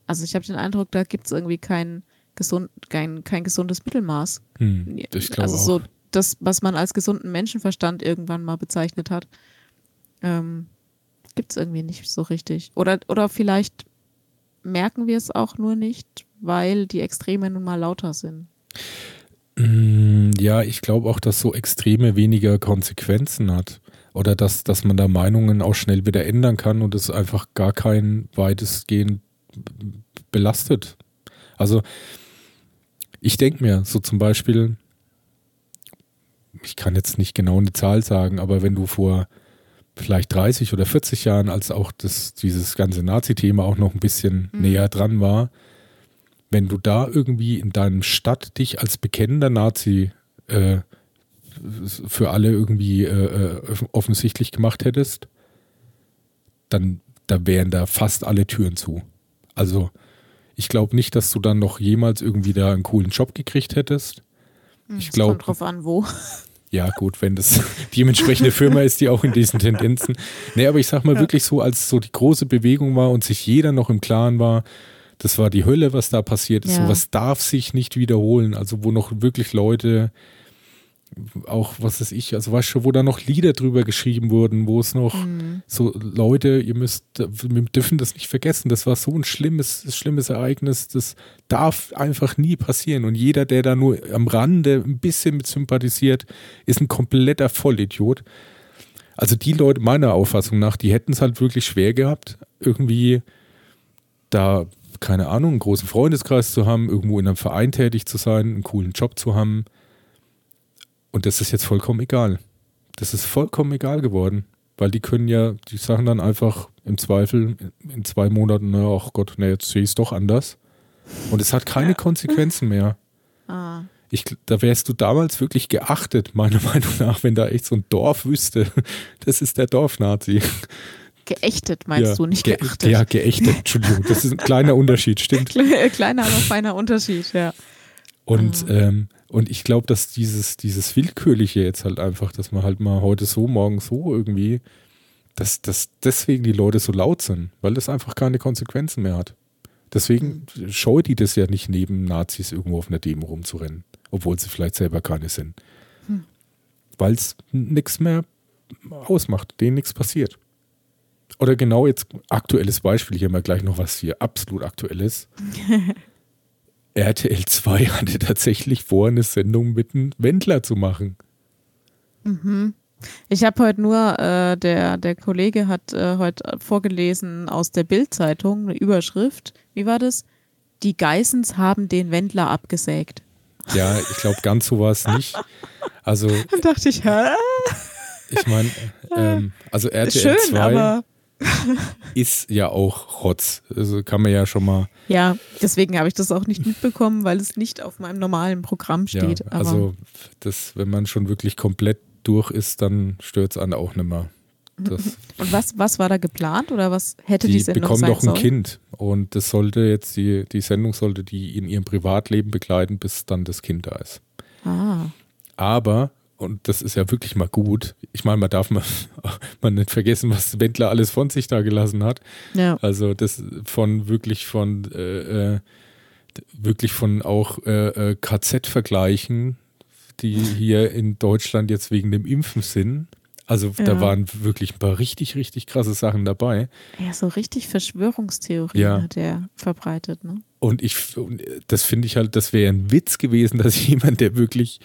Speaker 1: also ich habe den Eindruck, da gibt es irgendwie kein, gesund, kein, kein gesundes Mittelmaß.
Speaker 2: Hm,
Speaker 1: also
Speaker 2: auch.
Speaker 1: so das, was man als gesunden Menschenverstand irgendwann mal bezeichnet hat, ähm, gibt es irgendwie nicht so richtig. Oder, oder vielleicht merken wir es auch nur nicht, weil die Extreme nun mal lauter sind.
Speaker 2: Mm, Ja, ich glaube auch, dass so Extreme weniger Konsequenzen hat. Oder dass, dass man da Meinungen auch schnell wieder ändern kann und es einfach gar kein weitestgehend belastet. Also ich denke mir, so zum Beispiel, ich kann jetzt nicht genau eine Zahl sagen, aber wenn du vor vielleicht 30 oder 40 Jahren, als auch das, dieses ganze Nazi-Thema auch noch ein bisschen
Speaker 1: Mhm.
Speaker 2: näher dran war, wenn du da irgendwie in deinem Stadt dich als bekennender Nazi äh, für alle irgendwie äh, äh, offensichtlich gemacht hättest, dann da wären da fast alle Türen zu. Also ich glaube nicht, dass du dann noch jemals irgendwie da einen coolen Job gekriegt hättest. Ich
Speaker 1: Es
Speaker 2: glaube,
Speaker 1: Kommt drauf an, wo.
Speaker 2: ja, gut, wenn das die entsprechende Firma ist, die auch in diesen Tendenzen. Nee, aber ich sag mal wirklich so, als so die große Bewegung war und sich jeder noch im Klaren war, das war die Hölle, was da passiert ist.
Speaker 1: Ja.
Speaker 2: Sowas darf sich nicht wiederholen. Also, wo noch wirklich Leute, auch was weiß ich, also weißt du, wo da noch Lieder drüber geschrieben wurden, wo es noch
Speaker 1: Mhm.
Speaker 2: so Leute, ihr müsst, wir dürfen das nicht vergessen. Das war so ein schlimmes, schlimmes Ereignis. Das darf einfach nie passieren. Und jeder, der da nur am Rande ein bisschen mit sympathisiert, ist ein kompletter Vollidiot. Also die Leute, meiner Auffassung nach, die hätten es halt wirklich schwer gehabt, irgendwie da, keine Ahnung, einen großen Freundeskreis zu haben, irgendwo in einem Verein tätig zu sein, einen coolen Job zu haben. Und das ist jetzt vollkommen egal. Das ist vollkommen egal geworden. Weil die können ja, die sagen dann einfach im Zweifel in zwei Monaten, na, ach Gott, na, jetzt sehe ich es doch anders. Und es hat keine Konsequenzen mehr.
Speaker 1: Ah.
Speaker 2: Ich, da wärst du damals wirklich geachtet, meiner Meinung nach, wenn da echt so ein Dorf wüsste. Das ist der Dorfnazi.
Speaker 1: Geächtet meinst
Speaker 2: ja,
Speaker 1: du, nicht
Speaker 2: ge
Speaker 1: geachtet.
Speaker 2: Ja, geächtet, Entschuldigung. Das ist ein kleiner Unterschied, stimmt.
Speaker 1: Kle- Kleiner, aber feiner Unterschied, ja.
Speaker 2: Und, ähm, und ich glaube, dass dieses, dieses Willkürliche jetzt halt einfach, dass man halt mal heute so, morgen so irgendwie, dass, dass deswegen die Leute so laut sind, weil das einfach keine Konsequenzen mehr hat. Deswegen scheut die das ja nicht neben Nazis irgendwo auf einer Demo rumzurennen, obwohl sie vielleicht selber keine sind. Weil es nichts mehr ausmacht, denen nichts passiert. Oder genau jetzt aktuelles Beispiel, hier wir gleich noch was hier absolut aktuelles. RTL 2 hatte tatsächlich vor, eine Sendung mit einem Wendler zu machen.
Speaker 1: Ich habe heute nur, äh, der, der Kollege hat äh, heute vorgelesen aus der Bild-Zeitung eine Überschrift. Wie war das? Die Geissens haben den Wendler abgesägt.
Speaker 2: Ja, ich glaube, ganz so war es nicht. Also,
Speaker 1: Dann dachte ich, hä?
Speaker 2: ich meine, ähm, also RTL
Speaker 1: Schön,
Speaker 2: 2
Speaker 1: aber.
Speaker 2: ist ja auch Rotz. Also kann man ja schon mal.
Speaker 1: Ja, deswegen habe ich das auch nicht mitbekommen, weil es nicht auf meinem normalen Programm steht.
Speaker 2: ja, also, das, wenn man schon wirklich komplett durch ist, dann stört es einen auch nicht mehr. Das,
Speaker 1: Und was, was war da geplant oder was hätte die,
Speaker 2: die
Speaker 1: Sendung
Speaker 2: bekommen
Speaker 1: sein
Speaker 2: doch ein
Speaker 1: sollen?
Speaker 2: Kind und das sollte jetzt die, die Sendung sollte die in ihrem Privatleben begleiten, bis dann das Kind da ist.
Speaker 1: Ah,
Speaker 2: Aber, und das ist ja wirklich mal gut, ich meine, man darf mal, man nicht vergessen, was Wendler alles von sich da gelassen hat.
Speaker 1: ja.
Speaker 2: Also das von wirklich von äh, äh, wirklich von auch äh, äh, KZ-Vergleichen, die hier in Deutschland jetzt wegen dem Impfen sind. Also da
Speaker 1: Ja.
Speaker 2: waren wirklich ein paar richtig, richtig krasse Sachen dabei.
Speaker 1: Ja, so richtig Verschwörungstheorien
Speaker 2: Ja.
Speaker 1: hat er verbreitet, ne?
Speaker 2: Und ich, das finde ich halt, das wäre ein Witz gewesen, dass jemand, der wirklich,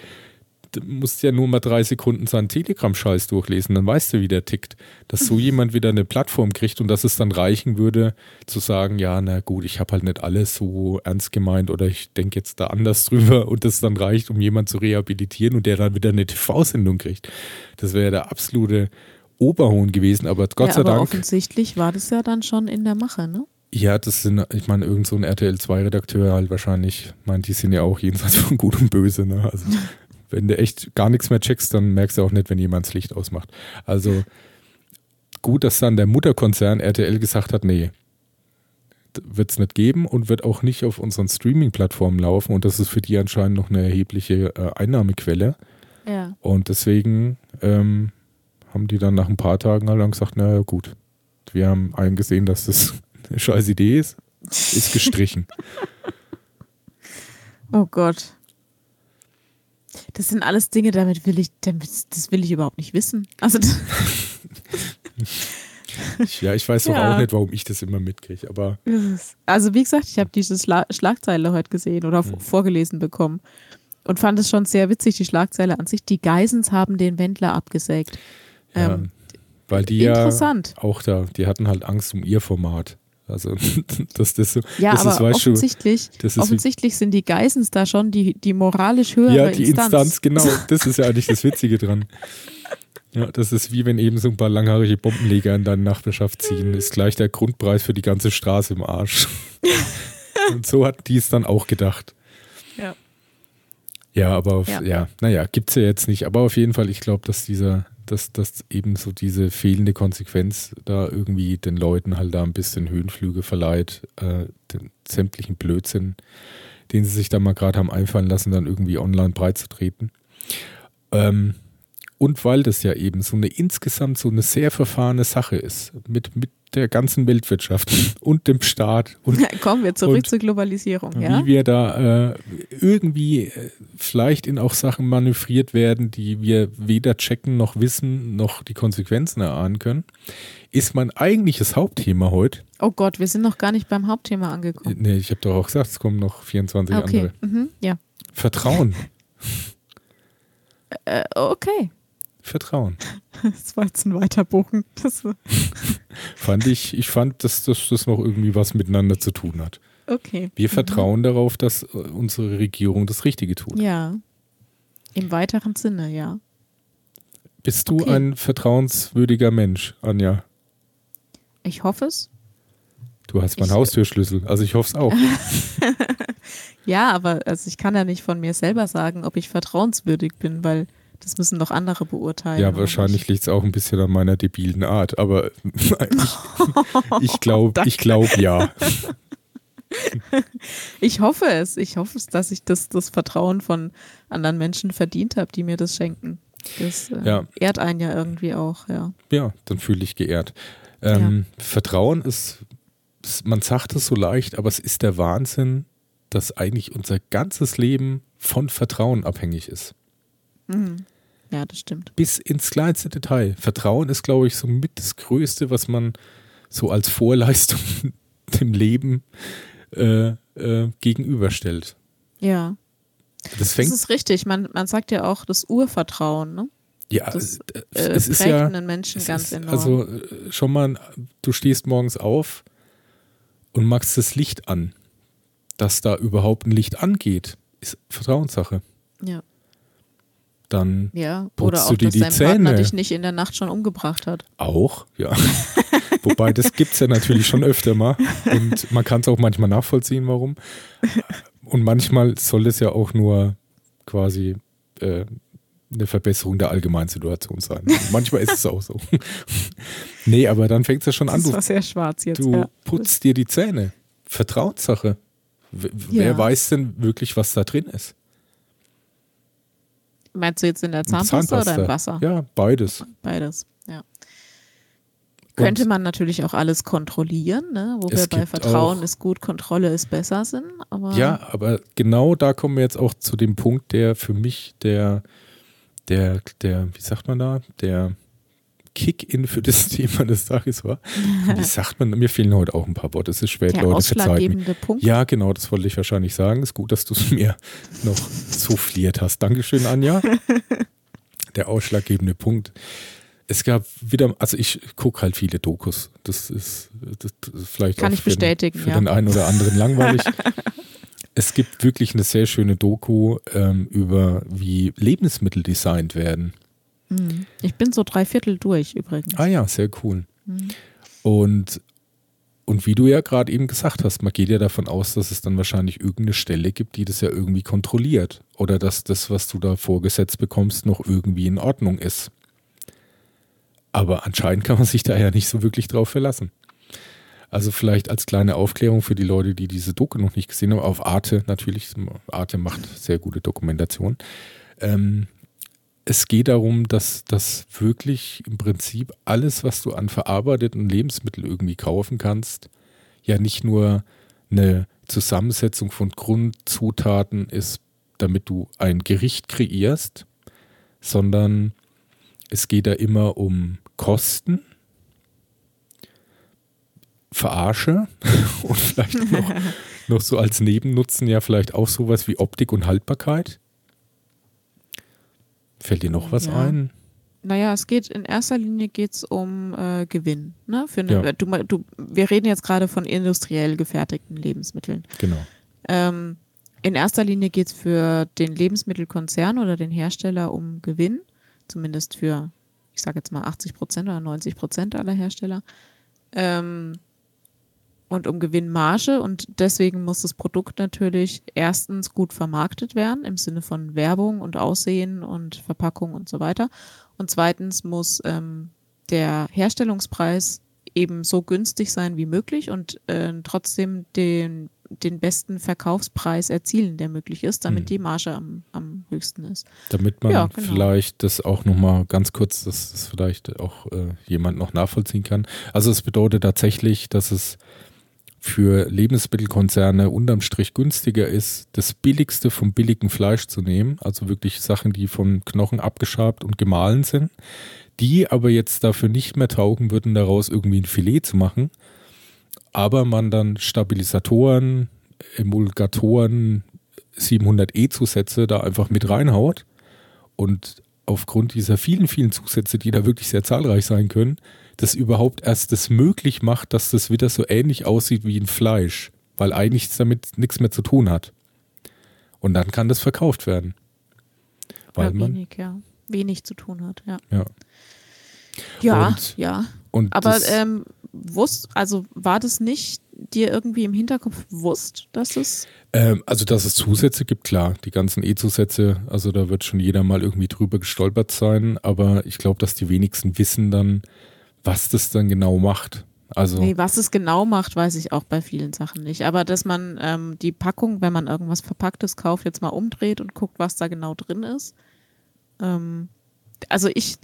Speaker 2: musst ja nur mal drei Sekunden seinen Telegram-Scheiß durchlesen, dann weißt du, wie der tickt. Dass so jemand wieder eine Plattform kriegt und dass es dann reichen würde, zu sagen, ja, na gut, ich habe halt nicht alles so ernst gemeint oder ich denke jetzt da anders drüber und das dann reicht, um jemanden zu rehabilitieren und der dann wieder eine TV-Sendung kriegt. Das wäre der absolute Oberhohn gewesen, aber Gott
Speaker 1: ja,
Speaker 2: sei
Speaker 1: aber
Speaker 2: Dank.
Speaker 1: offensichtlich war das ja dann schon in der Mache, ne?
Speaker 2: Ja, das sind, ich meine, irgend so ein RTL 2-Redakteur halt wahrscheinlich, ich meine, die sind ja auch jenseits von Gut und Böse, ne? Also, wenn du echt gar nichts mehr checkst, dann merkst du auch nicht, wenn jemand das Licht ausmacht. Also, gut, dass dann der Mutterkonzern RTL gesagt hat, nee, wird es nicht geben und wird auch nicht auf unseren Streaming-Plattformen laufen und das ist für die anscheinend noch eine erhebliche äh, Einnahmequelle.
Speaker 1: Ja.
Speaker 2: Und deswegen ähm, haben die dann nach ein paar Tagen halt dann gesagt, naja gut, wir haben eingesehen, dass das eine scheiß Idee ist, ist gestrichen.
Speaker 1: Oh Gott. Das sind alles Dinge, damit will ich, damit, das will ich überhaupt nicht wissen. Also
Speaker 2: ja, ich weiß doch
Speaker 1: Ja.
Speaker 2: auch nicht, warum ich das immer mitkriege, aber
Speaker 1: Also wie gesagt, ich habe diese Schla Schlagzeile heute gesehen oder
Speaker 2: Hm.
Speaker 1: v- vorgelesen bekommen und fand es schon sehr witzig, die Schlagzeile an sich. Die Geisens haben den Wendler abgesägt.
Speaker 2: ja,
Speaker 1: Ähm,
Speaker 2: weil die ja auch da, die hatten halt Angst um ihr Format. Also, dass das so,
Speaker 1: Ja,
Speaker 2: das
Speaker 1: aber
Speaker 2: ist, weißt du,
Speaker 1: offensichtlich,
Speaker 2: das ist wie-
Speaker 1: offensichtlich sind die Geisens da schon die, die moralisch höhere
Speaker 2: ja, die
Speaker 1: Instanz.
Speaker 2: Instanz, genau, das ist ja eigentlich das Witzige dran. Ja, das ist wie wenn eben so ein paar langhaarige Bombenleger in deine Nachbarschaft ziehen. Ist gleich der Grundpreis für die ganze Straße im Arsch. Und so hat die es dann auch gedacht.
Speaker 1: Ja.
Speaker 2: Ja, aber auf, ja.
Speaker 1: Ja.
Speaker 2: ja, naja, gibt es ja jetzt nicht. Aber auf jeden Fall, ich glaube, dass dieser, dass, dass eben so diese fehlende Konsequenz da irgendwie den Leuten halt da ein bisschen Höhenflüge verleiht, äh, den sämtlichen Blödsinn, den sie sich da mal gerade haben einfallen lassen, dann irgendwie online breitzutreten. Ähm, und weil das ja eben so eine insgesamt so eine sehr verfahrene Sache ist, mit, mit der ganzen Weltwirtschaft und dem Staat und
Speaker 1: Kommen wir zurück zur Globalisierung, ja?
Speaker 2: wie wir da äh, irgendwie äh, vielleicht in auch Sachen manövriert werden, die wir weder checken noch wissen, noch die Konsequenzen erahnen können, ist mein eigentliches Hauptthema heute.
Speaker 1: Oh Gott, wir sind noch gar nicht beim Hauptthema angekommen.
Speaker 2: Nee, ich habe doch auch gesagt, es kommen noch 24
Speaker 1: Okay,
Speaker 2: andere.
Speaker 1: mhm. ja.
Speaker 2: Vertrauen.
Speaker 1: Äh, okay.
Speaker 2: Vertrauen.
Speaker 1: Das war jetzt ein Weiterbuchen. Das war,
Speaker 2: Fand ich, ich fand, dass, dass das noch irgendwie was miteinander zu tun hat.
Speaker 1: okay.
Speaker 2: Wir vertrauen darauf, dass äh, unsere Regierung das Richtige tut.
Speaker 1: Ja. Im weiteren Sinne, ja.
Speaker 2: Bist du
Speaker 1: Okay.
Speaker 2: ein vertrauenswürdiger Mensch, Anja?
Speaker 1: Ich hoffe es.
Speaker 2: Du hast meinen
Speaker 1: Ich-
Speaker 2: Haustürschlüssel, also ich hoffe es auch.
Speaker 1: Ja, aber also ich kann ja nicht von mir selber sagen, ob ich vertrauenswürdig bin, weil das müssen doch andere beurteilen.
Speaker 2: Ja, wahrscheinlich liegt es auch ein bisschen an meiner debilen Art, aber ich, ich glaube ich glaub, ja.
Speaker 1: Ich hoffe es. Ich hoffe es, dass ich das, das Vertrauen von anderen Menschen verdient habe, die mir das schenken. Das äh,
Speaker 2: Ja.
Speaker 1: ehrt einen ja irgendwie auch, ja.
Speaker 2: Ja, dann fühle ich geehrt. Ähm, Vertrauen ist, man sagt es so leicht, aber es ist der Wahnsinn, dass eigentlich unser ganzes Leben von Vertrauen abhängig ist.
Speaker 1: Mhm. Ja, das stimmt.
Speaker 2: Bis ins kleinste Detail. Vertrauen ist, glaube ich, so mit das Größte, was man so als Vorleistung dem Leben äh, äh, gegenüberstellt.
Speaker 1: Ja,
Speaker 2: Das
Speaker 1: das
Speaker 2: fängt
Speaker 1: ist richtig. Man, man sagt ja auch das Urvertrauen, ne?
Speaker 2: Ja,
Speaker 1: Das,
Speaker 2: äh,
Speaker 1: Äh,
Speaker 2: es ist ja
Speaker 1: einen Menschen ganz
Speaker 2: ist,
Speaker 1: enorm.
Speaker 2: Also äh, schon mal, du stehst morgens auf und machst das Licht an. Dass da überhaupt ein Licht angeht, ist Vertrauenssache.
Speaker 1: ja,
Speaker 2: Dann
Speaker 1: ja.
Speaker 2: Putzt
Speaker 1: Oder
Speaker 2: du
Speaker 1: auch,
Speaker 2: dir
Speaker 1: dass
Speaker 2: die
Speaker 1: dein Partner
Speaker 2: Zähne?
Speaker 1: dich nicht in der Nacht schon umgebracht hat.
Speaker 2: auch, ja. Wobei, das gibt es ja natürlich schon öfter mal. Und man kann es auch manchmal nachvollziehen, warum. Und manchmal soll es ja auch nur quasi äh, eine Verbesserung der Allgemeinsituation sein. Manchmal ist es auch so. nee, aber dann fängt es ja schon an.
Speaker 1: Das
Speaker 2: Du
Speaker 1: war sehr schwarz jetzt.
Speaker 2: Du
Speaker 1: ja.
Speaker 2: putzt dir die Zähne. Vertrauenssache. W
Speaker 1: Ja.
Speaker 2: Wer weiß denn wirklich, was da drin ist?
Speaker 1: Meinst du jetzt in der Zahnpasta, oder im Wasser?
Speaker 2: Ja, beides.
Speaker 1: Beides, ja. Könnte man natürlich auch alles kontrollieren, ne? wo wir bei Vertrauen ist gut, Kontrolle ist besser sind. Aber
Speaker 2: Ja, aber genau da kommen wir jetzt auch zu dem Punkt, der für mich der, der, der, wie sagt man da, der Kick-In für das Thema des Tages war. Wie sagt man, mir fehlen heute auch ein paar Worte, es ist spät,
Speaker 1: der
Speaker 2: Leute, verzeiht mir.
Speaker 1: Punkt.
Speaker 2: Ja, genau, das wollte ich wahrscheinlich sagen. Ist gut, dass du es mir noch souffliert hast. Dankeschön, Anja. Der ausschlaggebende Punkt. Es gab wieder, also ich gucke halt viele Dokus. Das ist, das ist vielleicht
Speaker 1: Kann
Speaker 2: auch
Speaker 1: ich
Speaker 2: für,
Speaker 1: bestätigen,
Speaker 2: den, für
Speaker 1: ja.
Speaker 2: den einen oder anderen langweilig. es gibt wirklich eine sehr schöne Doku ähm, über, wie Lebensmittel designt werden.
Speaker 1: Hm. Ich bin so drei Viertel durch übrigens.
Speaker 2: Ah ja, sehr cool.
Speaker 1: Hm.
Speaker 2: Und, und wie du ja gerade eben gesagt hast, man geht ja davon aus, dass es dann wahrscheinlich irgendeine Stelle gibt, die das ja irgendwie kontrolliert. Oder dass das, was du da vorgesetzt bekommst, noch irgendwie in Ordnung ist. Aber anscheinend kann man sich da ja nicht so wirklich drauf verlassen. Also vielleicht als kleine Aufklärung für die Leute, die diese Doku noch nicht gesehen haben, auf Arte natürlich, Arte macht sehr gute Dokumentation. Ähm, es geht darum, dass, dass wirklich im Prinzip alles, was du an verarbeiteten Lebensmitteln irgendwie kaufen kannst, ja nicht nur eine Zusammensetzung von Grundzutaten ist, damit du ein Gericht kreierst, sondern es geht da immer um Kosten, Verarsche und vielleicht noch, noch so als Nebennutzen ja vielleicht auch sowas wie Optik und Haltbarkeit. Fällt dir noch was
Speaker 1: Ja.
Speaker 2: ein?
Speaker 1: Naja, es geht in erster Linie geht's um äh, Gewinn. Ne? Für eine,
Speaker 2: Ja.
Speaker 1: du, du, wir reden jetzt gerade von industriell gefertigten Lebensmitteln.
Speaker 2: Genau.
Speaker 1: Ähm, in erster Linie geht es für den Lebensmittelkonzern oder den Hersteller um Gewinn, zumindest für, ich sage jetzt mal 80 Prozent oder 90 Prozent aller Hersteller. Ähm, und um Gewinnmarge und deswegen muss das Produkt natürlich erstens gut vermarktet werden im Sinne von Werbung und Aussehen und Verpackung und so weiter. Und zweitens muss ähm, der Herstellungspreis eben so günstig sein wie möglich und äh, trotzdem den, den besten Verkaufspreis erzielen, der möglich ist, damit hm. die Marge am, am höchsten ist.
Speaker 2: Damit man ja, genau. vielleicht das auch nochmal ganz kurz, dass das vielleicht auch äh, jemand noch nachvollziehen kann. Also es bedeutet tatsächlich, dass es für Lebensmittelkonzerne unterm Strich günstiger ist, das billigste vom billigen Fleisch zu nehmen, also wirklich Sachen, die von Knochen abgeschabt und gemahlen sind, die aber jetzt dafür nicht mehr taugen würden, daraus irgendwie ein Filet zu machen, aber man dann Stabilisatoren, Emulgatoren, 700E-Zusätze da einfach mit reinhaut und aufgrund dieser vielen, vielen Zusätze, die da wirklich sehr zahlreich sein können, das überhaupt erst das möglich macht, dass das wieder so ähnlich aussieht wie ein Fleisch, weil eigentlich damit nichts mehr zu tun hat. Und dann kann das verkauft werden.
Speaker 1: Weil ja, wenig, ja. Wenig zu tun hat, ja.
Speaker 2: Ja,
Speaker 1: ja. Und, ja. Und Aber ähm, wusst, also war das nicht dir irgendwie im Hinterkopf bewusst, dass es.
Speaker 2: Ähm, also, dass es Zusätze gibt, klar. Die ganzen E-Zusätze, also da wird schon jeder mal irgendwie drüber gestolpert sein. Aber ich glaube, dass die wenigsten wissen dann, was das dann genau macht. Also
Speaker 1: nee, was es genau macht, weiß ich auch bei vielen Sachen nicht. Aber dass man ähm, die Packung, wenn man irgendwas Verpacktes kauft, jetzt mal umdreht und guckt, was da genau drin ist. Ähm, also ich,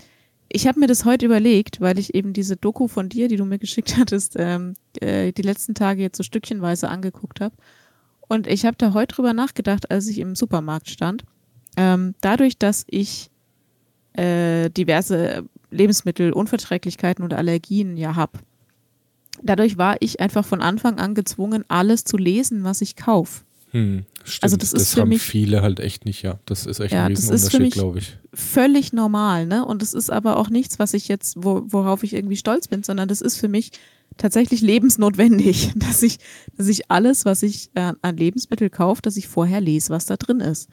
Speaker 1: ich habe mir das heute überlegt, weil ich eben diese Doku von dir, die du mir geschickt hattest, ähm, äh, die letzten Tage jetzt so stückchenweise angeguckt habe. Und ich habe da heute drüber nachgedacht, als ich im Supermarkt stand. Ähm, dadurch, dass ich äh, diverse Lebensmittelunverträglichkeiten und Allergien ja habe. Dadurch war ich einfach von Anfang an gezwungen, alles zu lesen, was ich kaufe.
Speaker 2: Hm, also das, ist das für haben mich, viele halt echt nicht, ja. Das ist echt ja, ein Riesenunterschied, glaube ich.
Speaker 1: Völlig normal, ne? Und es ist aber auch nichts, was ich jetzt, wo, worauf ich irgendwie stolz bin, sondern das ist für mich tatsächlich lebensnotwendig, dass ich, dass ich alles, was ich äh, an Lebensmittel kaufe, dass ich vorher lese, was da drin ist.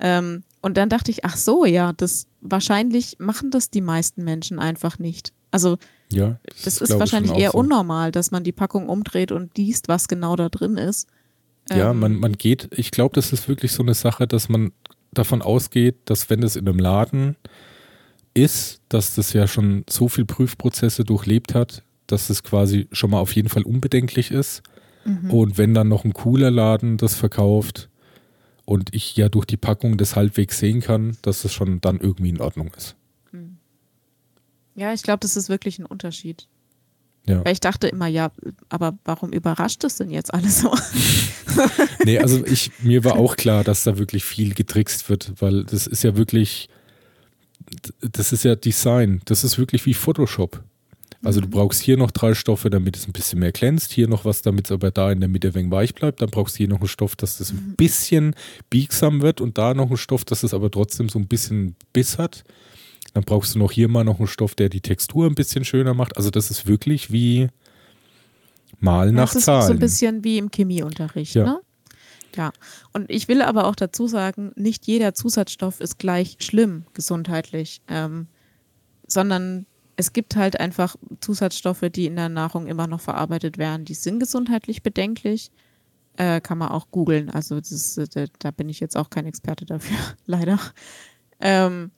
Speaker 1: Ähm, und dann dachte ich, ach so, ja, das wahrscheinlich machen das die meisten Menschen einfach nicht. Also
Speaker 2: ja,
Speaker 1: das, das ist wahrscheinlich eher so. unnormal, dass man die Packung umdreht und liest, was genau da drin ist.
Speaker 2: Ja, ähm, man, man geht, ich glaube, das ist wirklich so eine Sache, dass man davon ausgeht, dass wenn es in einem Laden ist, dass das ja schon so viel Prüfprozesse durchlebt hat, dass es quasi schon mal auf jeden Fall unbedenklich ist. Mhm. Und wenn dann noch ein cooler Laden das verkauft, und ich ja durch die Packung das halbwegs sehen kann, dass es schon dann irgendwie in Ordnung ist. Hm.
Speaker 1: Ja, ich glaube, das ist wirklich ein Unterschied. Ja. Weil ich dachte immer, ja, aber warum überrascht es denn jetzt alles so?
Speaker 2: nee, also ich, mir war auch klar, dass da wirklich viel getrickst wird, weil das ist ja wirklich, das ist ja Design, das ist wirklich wie Photoshop. Also du brauchst hier noch drei Stoffe, damit es ein bisschen mehr glänzt. Hier noch was, damit es aber da in der Mitte wenig weich bleibt. Dann brauchst du hier noch einen Stoff, dass das ein mhm. bisschen biegsam wird und da noch einen Stoff, dass es aber trotzdem so ein bisschen Biss hat. Dann brauchst du noch hier mal noch einen Stoff, der die Textur ein bisschen schöner macht. Also das ist wirklich wie Mal nach Zahlen. Das ist
Speaker 1: so ein bisschen wie im Chemieunterricht, ja. ne? Ja, und ich will aber auch dazu sagen, nicht jeder Zusatzstoff ist gleich schlimm gesundheitlich, ähm, sondern es gibt halt einfach Zusatzstoffe, die in der Nahrung immer noch verarbeitet werden, die sind gesundheitlich bedenklich. Äh, kann man auch googeln. Also das, äh, da bin ich jetzt auch kein Experte dafür, leider. Ähm,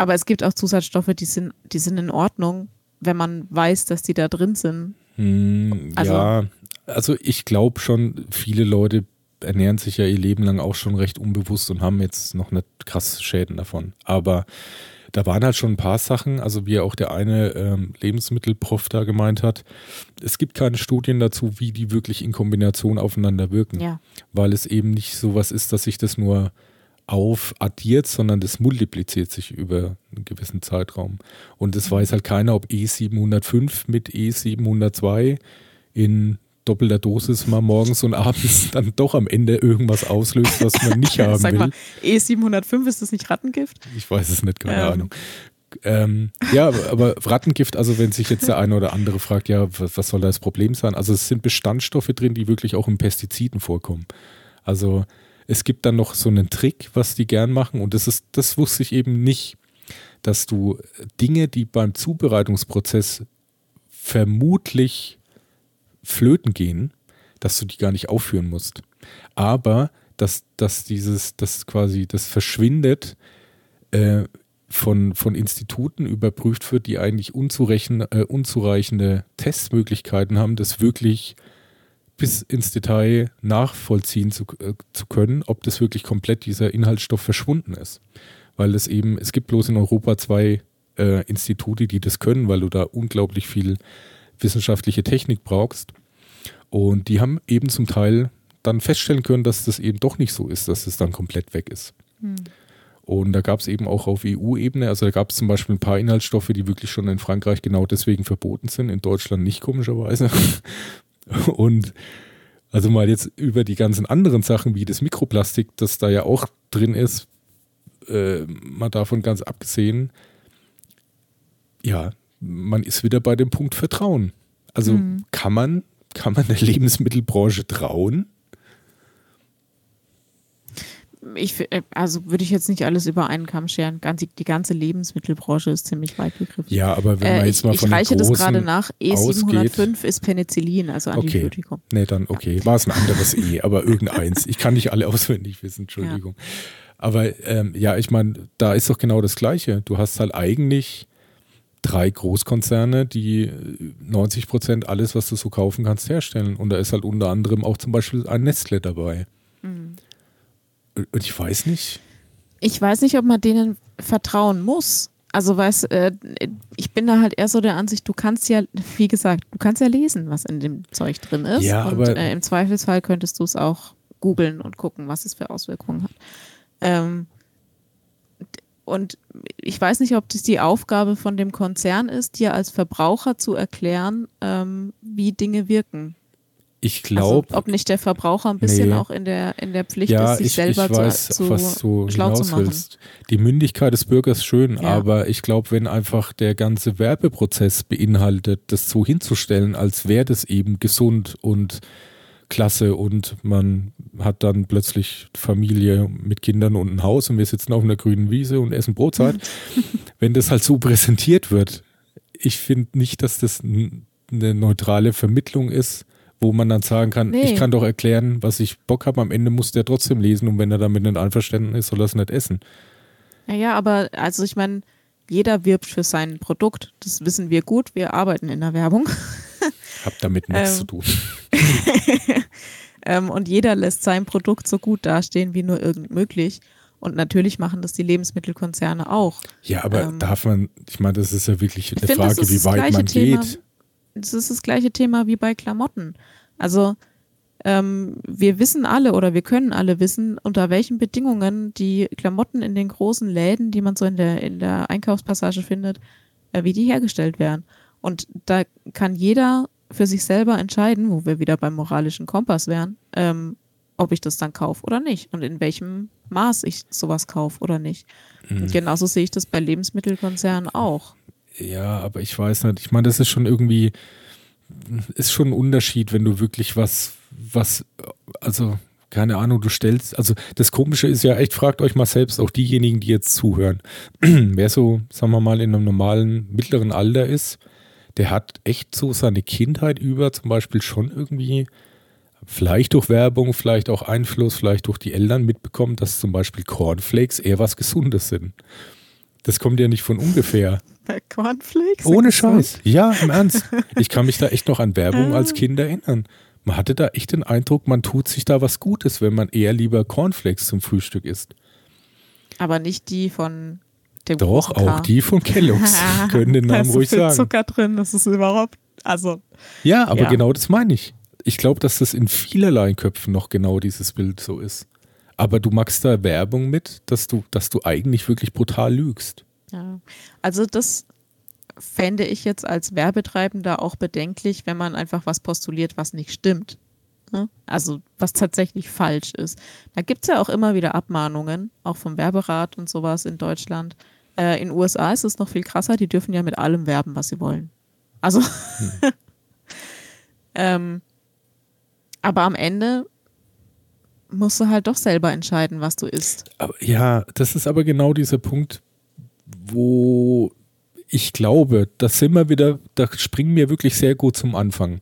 Speaker 1: aber es gibt auch Zusatzstoffe, die sind, die sind in Ordnung, wenn man weiß, dass die da drin sind.
Speaker 2: Hm, also, ja, also ich glaube schon, viele Leute ernähren sich ja ihr Leben lang auch schon recht unbewusst und haben jetzt noch nicht krass Schäden davon. Aber da waren halt schon ein paar Sachen, also wie auch der eine ähm, Lebensmittelprof da gemeint hat, es gibt keine Studien dazu, wie die wirklich in Kombination aufeinander wirken,
Speaker 1: ja.
Speaker 2: weil es eben nicht so was ist, dass sich das nur aufaddiert, sondern das multipliziert sich über einen gewissen Zeitraum. Und es weiß halt keiner, ob E705 mit E702 in doppelter Dosis mal morgens und abends dann doch am Ende irgendwas auslöst, was man nicht haben Sag will. Mal,
Speaker 1: E705, ist das nicht Rattengift?
Speaker 2: Ich weiß es nicht, keine ähm. Ahnung. Ähm, ja, aber Rattengift, also wenn sich jetzt der eine oder andere fragt, ja, was soll das Problem sein? Also es sind Bestandstoffe drin, die wirklich auch in Pestiziden vorkommen. Also es gibt dann noch so einen Trick, was die gern machen und das ist, das wusste ich eben nicht. dass du Dinge, die beim Zubereitungsprozess vermutlich flöten gehen, dass du die gar nicht aufführen musst. Aber dass, dass dieses, das quasi, das verschwindet, äh, von, von Instituten überprüft wird, die eigentlich äh, unzureichende Testmöglichkeiten haben, das wirklich bis ins Detail nachvollziehen zu, äh, zu können, ob das wirklich komplett dieser Inhaltsstoff verschwunden ist. Weil es eben, es gibt bloß in Europa zwei äh, Institute, die das können, weil du da unglaublich viel wissenschaftliche Technik brauchst. Und die haben eben zum Teil dann feststellen können, dass das eben doch nicht so ist, dass es dann komplett weg ist. Hm. Und da gab es eben auch auf EU-Ebene, also da gab es zum Beispiel ein paar Inhaltsstoffe, die wirklich schon in Frankreich genau deswegen verboten sind, in Deutschland nicht komischerweise. Und also mal jetzt über die ganzen anderen Sachen wie das Mikroplastik, das da ja auch drin ist, äh, mal davon ganz abgesehen, ja, man ist wieder bei dem Punkt Vertrauen. Also mhm. kann man, kann man der Lebensmittelbranche trauen?
Speaker 1: Ich, äh, also würde ich jetzt nicht alles über einen Kamm scheren. Ganz, die ganze Lebensmittelbranche ist ziemlich weit begriffen.
Speaker 2: Ja, aber wenn man äh, jetzt mal
Speaker 1: ich,
Speaker 2: von
Speaker 1: Ich reiche das gerade nach. E705 ausgeht. ist Penicillin, also Antibiotikum.
Speaker 2: Okay. Nee, dann okay. War es ein anderes E, aber irgendeins. Ich kann nicht alle auswendig wissen, Entschuldigung. Ja. Aber ähm, ja, ich meine, da ist doch genau das Gleiche. Du hast halt eigentlich drei Großkonzerne, die 90 Prozent alles, was du so kaufen kannst, herstellen. Und da ist halt unter anderem auch zum Beispiel ein Nestle dabei. Mhm. Und ich weiß nicht.
Speaker 1: Ich weiß nicht, ob man denen vertrauen muss. Also weiß, äh, ich bin da halt eher so der Ansicht, du kannst ja, wie gesagt, du kannst ja lesen, was in dem Zeug drin ist.
Speaker 2: Ja,
Speaker 1: und
Speaker 2: aber
Speaker 1: äh, im Zweifelsfall könntest du es auch googeln und gucken, was es für Auswirkungen hat. Ähm, und ich weiß nicht, ob das die Aufgabe von dem Konzern ist, dir als Verbraucher zu erklären, ähm, wie Dinge wirken.
Speaker 2: Ich glaube.
Speaker 1: Also, ob nicht der Verbraucher ein bisschen nee. auch in der, in der Pflicht
Speaker 2: ja,
Speaker 1: ist, sich
Speaker 2: ich,
Speaker 1: selber
Speaker 2: ich weiß,
Speaker 1: zu, zu
Speaker 2: was du
Speaker 1: schlau zu machen.
Speaker 2: Willst. Die Mündigkeit des Bürgers schön, ja. aber ich glaube, wenn einfach der ganze Werbeprozess beinhaltet, das so hinzustellen, als wäre das eben gesund und klasse und man hat dann plötzlich Familie mit Kindern und ein Haus und wir sitzen auf einer grünen Wiese und essen Brotzeit. wenn das halt so präsentiert wird, ich finde nicht, dass das eine neutrale Vermittlung ist wo man dann sagen kann, nee. ich kann doch erklären, was ich Bock habe. Am Ende muss der trotzdem lesen und wenn er damit nicht einverstanden ist, soll er es nicht essen.
Speaker 1: Ja, ja, aber also ich meine, jeder wirbt für sein Produkt. Das wissen wir gut. Wir arbeiten in der Werbung.
Speaker 2: Hab damit nichts ähm, zu tun.
Speaker 1: ähm, und jeder lässt sein Produkt so gut dastehen wie nur irgend möglich. Und natürlich machen das die Lebensmittelkonzerne auch.
Speaker 2: Ja, aber ähm, darf man, ich meine, das ist ja wirklich eine Frage, wie weit man Thema, geht
Speaker 1: das ist das gleiche Thema wie bei Klamotten. Also ähm, wir wissen alle oder wir können alle wissen, unter welchen Bedingungen die Klamotten in den großen Läden, die man so in der, in der Einkaufspassage findet, äh, wie die hergestellt werden. Und da kann jeder für sich selber entscheiden, wo wir wieder beim moralischen Kompass wären, ähm, ob ich das dann kaufe oder nicht und in welchem Maß ich sowas kaufe oder nicht. Mhm. genauso sehe ich das bei Lebensmittelkonzernen auch.
Speaker 2: Ja, aber ich weiß nicht. Ich meine, das ist schon irgendwie, ist schon ein Unterschied, wenn du wirklich was, was, also keine Ahnung, du stellst, also das Komische ist ja echt, fragt euch mal selbst, auch diejenigen, die jetzt zuhören, wer so, sagen wir mal, in einem normalen mittleren Alter ist, der hat echt so seine Kindheit über zum Beispiel schon irgendwie, vielleicht durch Werbung, vielleicht auch Einfluss, vielleicht durch die Eltern mitbekommen, dass zum Beispiel Cornflakes eher was Gesundes sind. Das kommt ja nicht von ungefähr.
Speaker 1: Cornflakes?
Speaker 2: Ohne Scheiß. Ja, im Ernst. Ich kann mich da echt noch an Werbung als Kind erinnern. Man hatte da echt den Eindruck, man tut sich da was Gutes, wenn man eher lieber Cornflakes zum Frühstück isst.
Speaker 1: Aber nicht die von dem
Speaker 2: Doch, auch die von Kellogg's. Können den Namen ruhig sagen. Da ist
Speaker 1: Zucker drin, das ist überhaupt, also.
Speaker 2: Ja, aber ja. genau das meine ich. Ich glaube, dass das in vielerlei Köpfen noch genau dieses Bild so ist. Aber du machst da Werbung mit, dass du, dass du eigentlich wirklich brutal lügst.
Speaker 1: Ja, also das fände ich jetzt als Werbetreibender auch bedenklich, wenn man einfach was postuliert, was nicht stimmt. Ne? Also was tatsächlich falsch ist. Da gibt es ja auch immer wieder Abmahnungen, auch vom Werberat und sowas in Deutschland. Äh, in den USA ist es noch viel krasser, die dürfen ja mit allem werben, was sie wollen. Also, hm. ähm, aber am Ende musst du halt doch selber entscheiden, was du isst.
Speaker 2: Aber, ja, das ist aber genau dieser Punkt, wo ich glaube, das sind wir wieder, da springen wir wirklich sehr gut zum Anfang.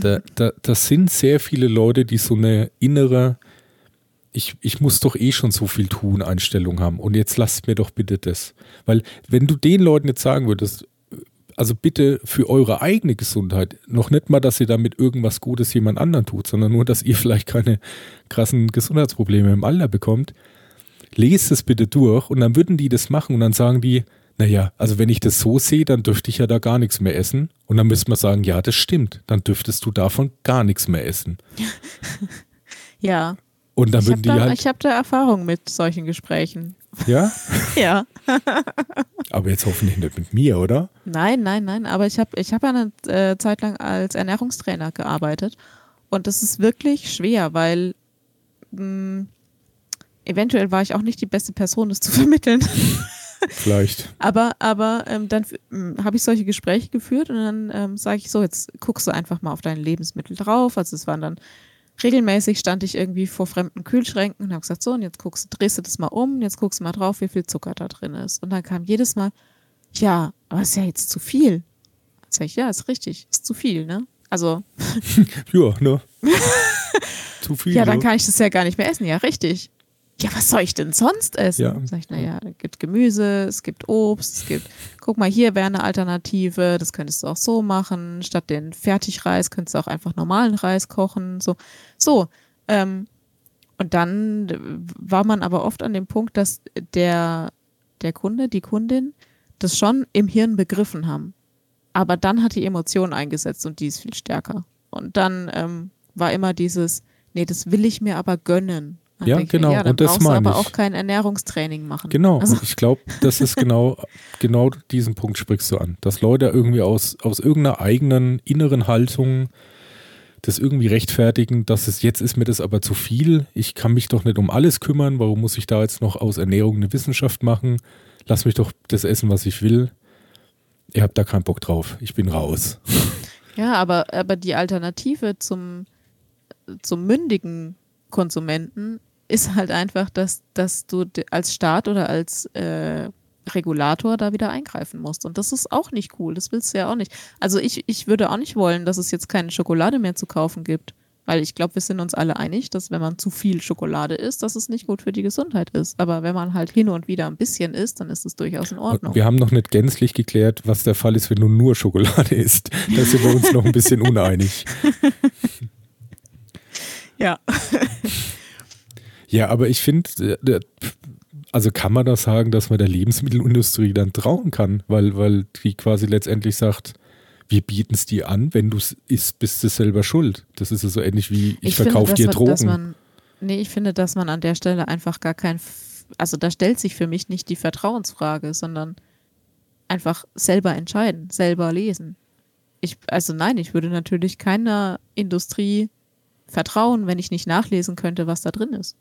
Speaker 2: Da, da, das sind sehr viele Leute, die so eine innere, ich, ich muss doch eh schon so viel tun, Einstellung haben. Und jetzt lasst mir doch bitte das. Weil, wenn du den Leuten jetzt sagen würdest, also bitte für eure eigene Gesundheit, noch nicht mal, dass ihr damit irgendwas Gutes jemand anderen tut, sondern nur, dass ihr vielleicht keine krassen Gesundheitsprobleme im Alter bekommt, lest es bitte durch und dann würden die das machen und dann sagen die, naja, also wenn ich das so sehe, dann dürfte ich ja da gar nichts mehr essen. Und dann müsste man sagen, ja, das stimmt. Dann dürftest du davon gar nichts mehr essen.
Speaker 1: ja.
Speaker 2: Und dann
Speaker 1: ich
Speaker 2: würden die
Speaker 1: da,
Speaker 2: halt.
Speaker 1: Ich habe da Erfahrung mit solchen Gesprächen.
Speaker 2: Ja?
Speaker 1: ja.
Speaker 2: aber jetzt hoffentlich nicht mit mir, oder?
Speaker 1: Nein, nein, nein. Aber ich habe ich hab ja eine äh, Zeit lang als Ernährungstrainer gearbeitet. Und das ist wirklich schwer, weil mh, mm, eventuell war ich auch nicht die beste Person, das zu vermitteln.
Speaker 2: Vielleicht.
Speaker 1: aber aber ähm, dann ähm, habe ich solche Gespräche geführt und dann ähm, sage ich so, jetzt guckst du einfach mal auf deine Lebensmittel drauf. Also es waren dann regelmäßig stand ich irgendwie vor fremden Kühlschränken und habe gesagt, so, und jetzt guckst du, drehst du das mal um, jetzt guckst du mal drauf, wie viel Zucker da drin ist. Und dann kam jedes Mal, ja, aber ist ja jetzt zu viel. Dann sag ich, ja, ist richtig, ist zu viel, ne? Also.
Speaker 2: ja, ne? zu viel.
Speaker 1: Ja, dann kann ich das ja gar nicht mehr essen, ja, richtig ja, was soll ich denn sonst essen? Ja. Sag ich, naja, es gibt Gemüse, es gibt Obst, es gibt, guck mal, hier wäre eine Alternative, das könntest du auch so machen. Statt den Fertigreis könntest du auch einfach normalen Reis kochen. So, so. Ähm, und dann war man aber oft an dem Punkt, dass der, der Kunde, die Kundin, das schon im Hirn begriffen haben. Aber dann hat die Emotion eingesetzt und die ist viel stärker. Und dann ähm, war immer dieses, nee, das will ich mir aber gönnen.
Speaker 2: Ja, genau.
Speaker 1: Ja,
Speaker 2: und das meine
Speaker 1: aber auch kein Ernährungstraining machen.
Speaker 2: Genau. Also. Und ich glaube, das ist genau, genau diesen Punkt sprichst du an. Dass Leute irgendwie aus, aus irgendeiner eigenen inneren Haltung das irgendwie rechtfertigen, dass es jetzt ist mir das aber zu viel. Ich kann mich doch nicht um alles kümmern. Warum muss ich da jetzt noch aus Ernährung eine Wissenschaft machen? Lass mich doch das essen, was ich will. Ihr habt da keinen Bock drauf. Ich bin raus.
Speaker 1: Ja, aber, aber die Alternative zum, zum mündigen Konsumenten ist halt einfach, dass, dass du als Staat oder als äh, Regulator da wieder eingreifen musst. Und das ist auch nicht cool. Das willst du ja auch nicht. Also ich, ich würde auch nicht wollen, dass es jetzt keine Schokolade mehr zu kaufen gibt. Weil ich glaube, wir sind uns alle einig, dass wenn man zu viel Schokolade isst, dass es nicht gut für die Gesundheit ist. Aber wenn man halt hin und wieder ein bisschen isst, dann ist es durchaus in Ordnung.
Speaker 2: Wir haben noch nicht gänzlich geklärt, was der Fall ist, wenn du nur Schokolade isst. Da sind wir uns noch ein bisschen uneinig.
Speaker 1: Ja.
Speaker 2: Ja, aber ich finde, äh, also kann man das sagen, dass man der Lebensmittelindustrie dann trauen kann, weil, weil die quasi letztendlich sagt, wir bieten es dir an, wenn du es isst, bist du selber schuld. Das ist ja so ähnlich wie ich, ich verkaufe dir Drogen.
Speaker 1: Man, nee, ich finde, dass man an der Stelle einfach gar kein, also da stellt sich für mich nicht die Vertrauensfrage, sondern einfach selber entscheiden, selber lesen. Ich, also nein, ich würde natürlich keiner Industrie vertrauen, wenn ich nicht nachlesen könnte, was da drin ist.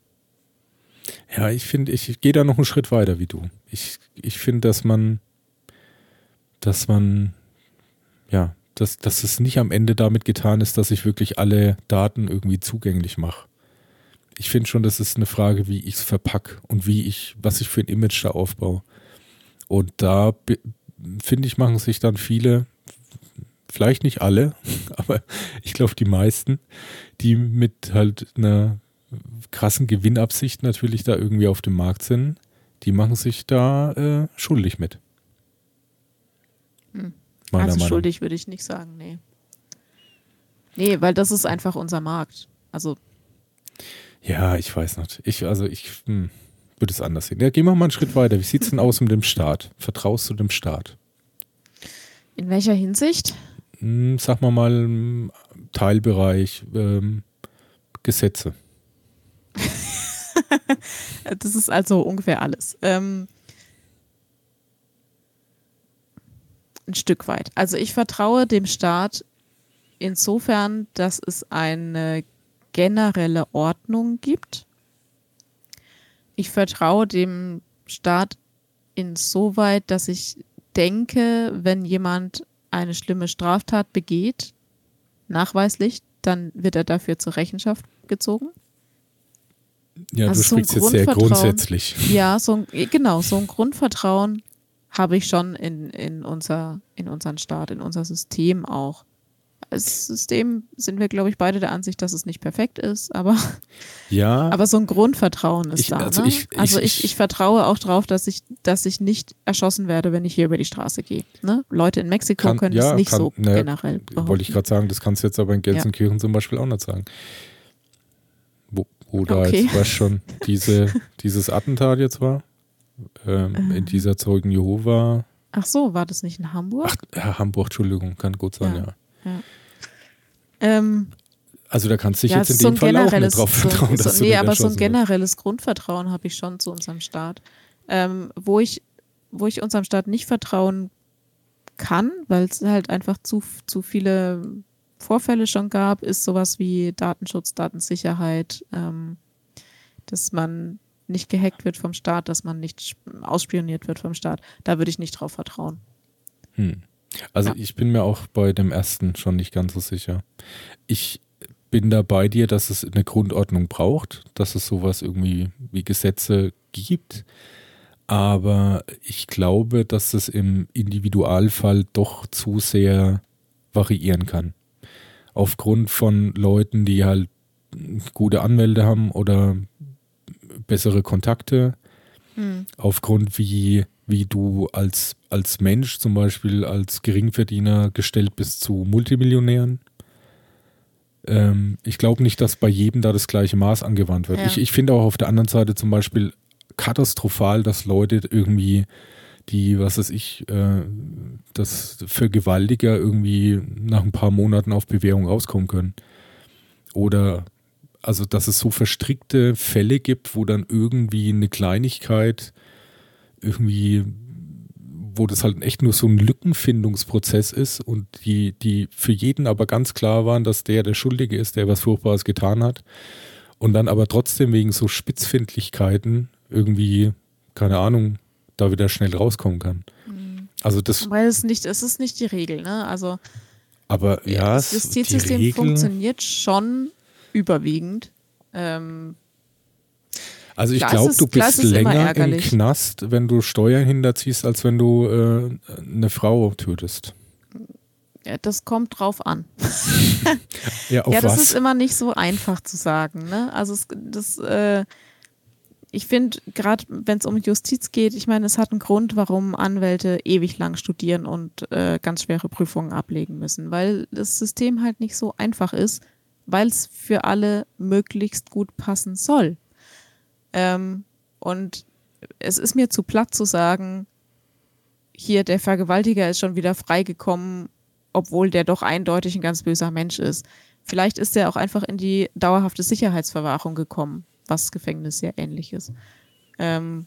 Speaker 2: Ja, ich finde, ich, gehe da noch einen Schritt weiter wie du. Ich, ich finde, dass man, dass man, ja, dass, dass es nicht am Ende damit getan ist, dass ich wirklich alle Daten irgendwie zugänglich mache. Ich finde schon, das ist eine Frage, wie ich es verpacke und wie ich, was ich für ein Image da aufbaue. Und da finde ich, machen sich dann viele vielleicht nicht alle, aber ich glaube die meisten, die mit halt einer krassen Gewinnabsicht natürlich da irgendwie auf dem Markt sind, die machen sich da äh, schuldig mit.
Speaker 1: Hm. Also Meinung. schuldig würde ich nicht sagen, nee. Nee, weil das ist einfach unser Markt. Also.
Speaker 2: Ja, ich weiß nicht. Ich, also ich hm, würde es anders sehen. Ja, gehen wir mal einen Schritt weiter. Wie sieht es denn aus mit dem Staat? Vertraust du dem Staat?
Speaker 1: In welcher Hinsicht?
Speaker 2: Hm, sag mal mal, Teilbereich ähm, Gesetze.
Speaker 1: das ist also ungefähr alles. Ähm, ein Stück weit. Also ich vertraue dem Staat insofern, dass es eine generelle Ordnung gibt. Ich vertraue dem Staat insoweit, dass ich denke, wenn jemand eine schlimme Straftat begeht, nachweislich, dann wird er dafür zur Rechenschaft gezogen.
Speaker 2: Ja, also du sprichst so jetzt sehr grundsätzlich.
Speaker 1: Ja, so ein, genau, so ein Grundvertrauen habe ich schon in, in, unser, in unseren Staat, in unser System auch. Als System sind wir, glaube ich, beide der Ansicht, dass es nicht perfekt ist, aber,
Speaker 2: Ja,
Speaker 1: aber so ein Grundvertrauen ist
Speaker 2: Ich-
Speaker 1: da.
Speaker 2: also
Speaker 1: ne?
Speaker 2: ich- ich-
Speaker 1: also ich,
Speaker 2: ich-
Speaker 1: vertraue auch darauf, dass ich, dass ich nicht erschossen werde, wenn ich hier über die Straße gehe. Ne? Leute in Mexiko
Speaker 2: Kann-
Speaker 1: können
Speaker 2: ja,
Speaker 1: das nicht
Speaker 2: kann-
Speaker 1: so
Speaker 2: ne,
Speaker 1: generell behaupten.
Speaker 2: wollte ich gerade sagen, das kannst du jetzt aber in Gelsenkirchen zum Beispiel auch nicht sagen. Da
Speaker 1: Okay.
Speaker 2: jetzt was schon diese, dieses Attentat jetzt war, ähm,
Speaker 1: Äh.
Speaker 2: in dieser Zeugen Jehova,
Speaker 1: Ach so, war das nicht in Hamburg?
Speaker 2: ach, ja, Hamburg, Entschuldigung, kann gut sein,
Speaker 1: Ja.
Speaker 2: ja.
Speaker 1: ähm,
Speaker 2: Also da kannst du dich
Speaker 1: ja,
Speaker 2: jetzt in
Speaker 1: so
Speaker 2: dem Fall auch nicht drauf
Speaker 1: so,
Speaker 2: vertrauen,
Speaker 1: so,
Speaker 2: dass du
Speaker 1: nee, aber so ein generelles Grundvertrauen habe ich schon zu unserem Staat. Ähm, wo ich, wo ich unserem Staat nicht vertrauen kann, weil es halt einfach zu, zu viele Vorfälle schon gab, ist sowas wie Datenschutz, Datensicherheit, ähm, dass man nicht gehackt wird vom Staat, dass man nicht ausspioniert wird vom Staat. Da würde ich nicht drauf vertrauen.
Speaker 2: Hm. Also
Speaker 1: Ja.
Speaker 2: ich bin mir auch bei dem ersten schon nicht ganz so sicher. Ich bin da bei dir, dass es eine Grundordnung braucht, dass es sowas irgendwie wie Gesetze gibt. Aber ich glaube, dass es im Individualfall doch zu sehr variieren kann. Aufgrund von Leuten, die halt gute Anwälte haben oder bessere Kontakte, aufgrund wie, wie du als, als Mensch zum Beispiel als Geringverdiener gestellt bist zu Multimillionären. Ähm, ich glaube nicht, dass bei jedem da das gleiche Maß angewandt wird.
Speaker 1: Ja.
Speaker 2: Ich, ich finde auch auf der anderen Seite zum Beispiel katastrophal, dass Leute irgendwie die, was weiß ich, äh, das Vergewaltiger irgendwie nach ein paar Monaten auf Bewährung rauskommen können. Oder also, dass es so verstrickte Fälle gibt, wo dann irgendwie eine Kleinigkeit irgendwie, wo das halt echt nur so ein Lückenfindungsprozess ist und die, die für jeden aber ganz klar waren, dass der der Schuldige ist, der was Furchtbares getan hat. Und dann aber trotzdem wegen so Spitzfindlichkeiten irgendwie, keine Ahnung, da wieder schnell rauskommen kann. Also das,
Speaker 1: Weil es nicht, es ist nicht die Regel, ne? Also
Speaker 2: aber ja,
Speaker 1: das Justizsystem
Speaker 2: Regel,
Speaker 1: funktioniert schon überwiegend. Ähm,
Speaker 2: Also ich glaube, du bist
Speaker 1: ist
Speaker 2: länger im. Knast, wenn du Steuern hinterziehst, als wenn du äh, eine Frau tötest.
Speaker 1: ja, das kommt drauf an.
Speaker 2: Ja, auf
Speaker 1: ja, das
Speaker 2: was?
Speaker 1: ist immer nicht so einfach zu sagen. Ne? Also es, das, äh, ich finde, gerade wenn es um Justiz geht, ich meine, es hat einen Grund, warum Anwälte ewig lang studieren und äh, ganz schwere Prüfungen ablegen müssen, weil das System halt nicht so einfach ist, weil es für alle möglichst gut passen soll. Ähm, und es ist mir zu platt zu sagen, hier der Vergewaltiger ist schon wieder freigekommen, obwohl der doch eindeutig ein ganz böser Mensch ist. Vielleicht ist er auch einfach in die dauerhafte Sicherheitsverwahrung gekommen, was Gefängnis sehr ähnlich ist. Ähm,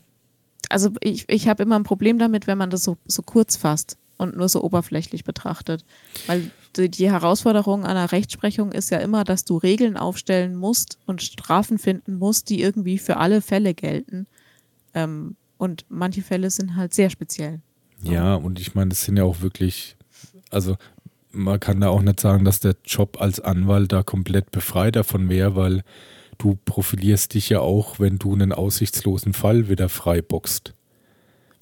Speaker 1: also ich, ich habe immer ein Problem damit, wenn man das so, so kurz fasst und nur so oberflächlich betrachtet. Weil die, die Herausforderung einer Rechtsprechung ist ja immer, dass du Regeln aufstellen musst und Strafen finden musst, die irgendwie für alle Fälle gelten. Ähm, und manche Fälle sind halt sehr speziell.
Speaker 2: Ja, und ich meine, das sind ja auch wirklich, also man kann da auch nicht sagen, dass der Job als Anwalt da komplett befreit davon wäre, weil du profilierst dich ja auch, wenn du einen aussichtslosen Fall wieder frei boxt.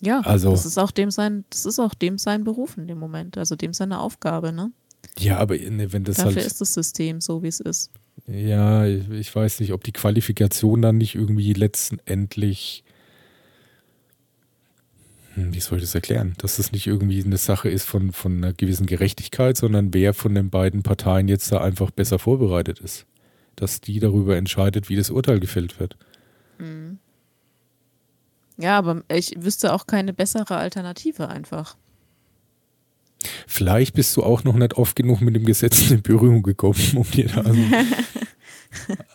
Speaker 1: Ja,
Speaker 2: Also-
Speaker 1: das ist auch dem sein, das ist auch dem sein Beruf in dem Moment, also dem seine Aufgabe, ne?
Speaker 2: Ja, aber ne, wenn das
Speaker 1: Dafür
Speaker 2: halt,
Speaker 1: ist das System so, wie es ist.
Speaker 2: ja, ich ich weiß nicht, ob die Qualifikation dann nicht irgendwie letztendlich, hm, wie soll ich das erklären, dass das nicht irgendwie eine Sache ist von, von einer gewissen Gerechtigkeit, sondern wer von den beiden Parteien jetzt da einfach besser vorbereitet ist. Dass die darüber entscheidet, wie das Urteil gefällt wird.
Speaker 1: Ja, aber ich wüsste auch keine bessere Alternative einfach.
Speaker 2: Vielleicht bist du auch noch nicht oft genug mit dem Gesetz in Berührung gekommen, um dir da. Also,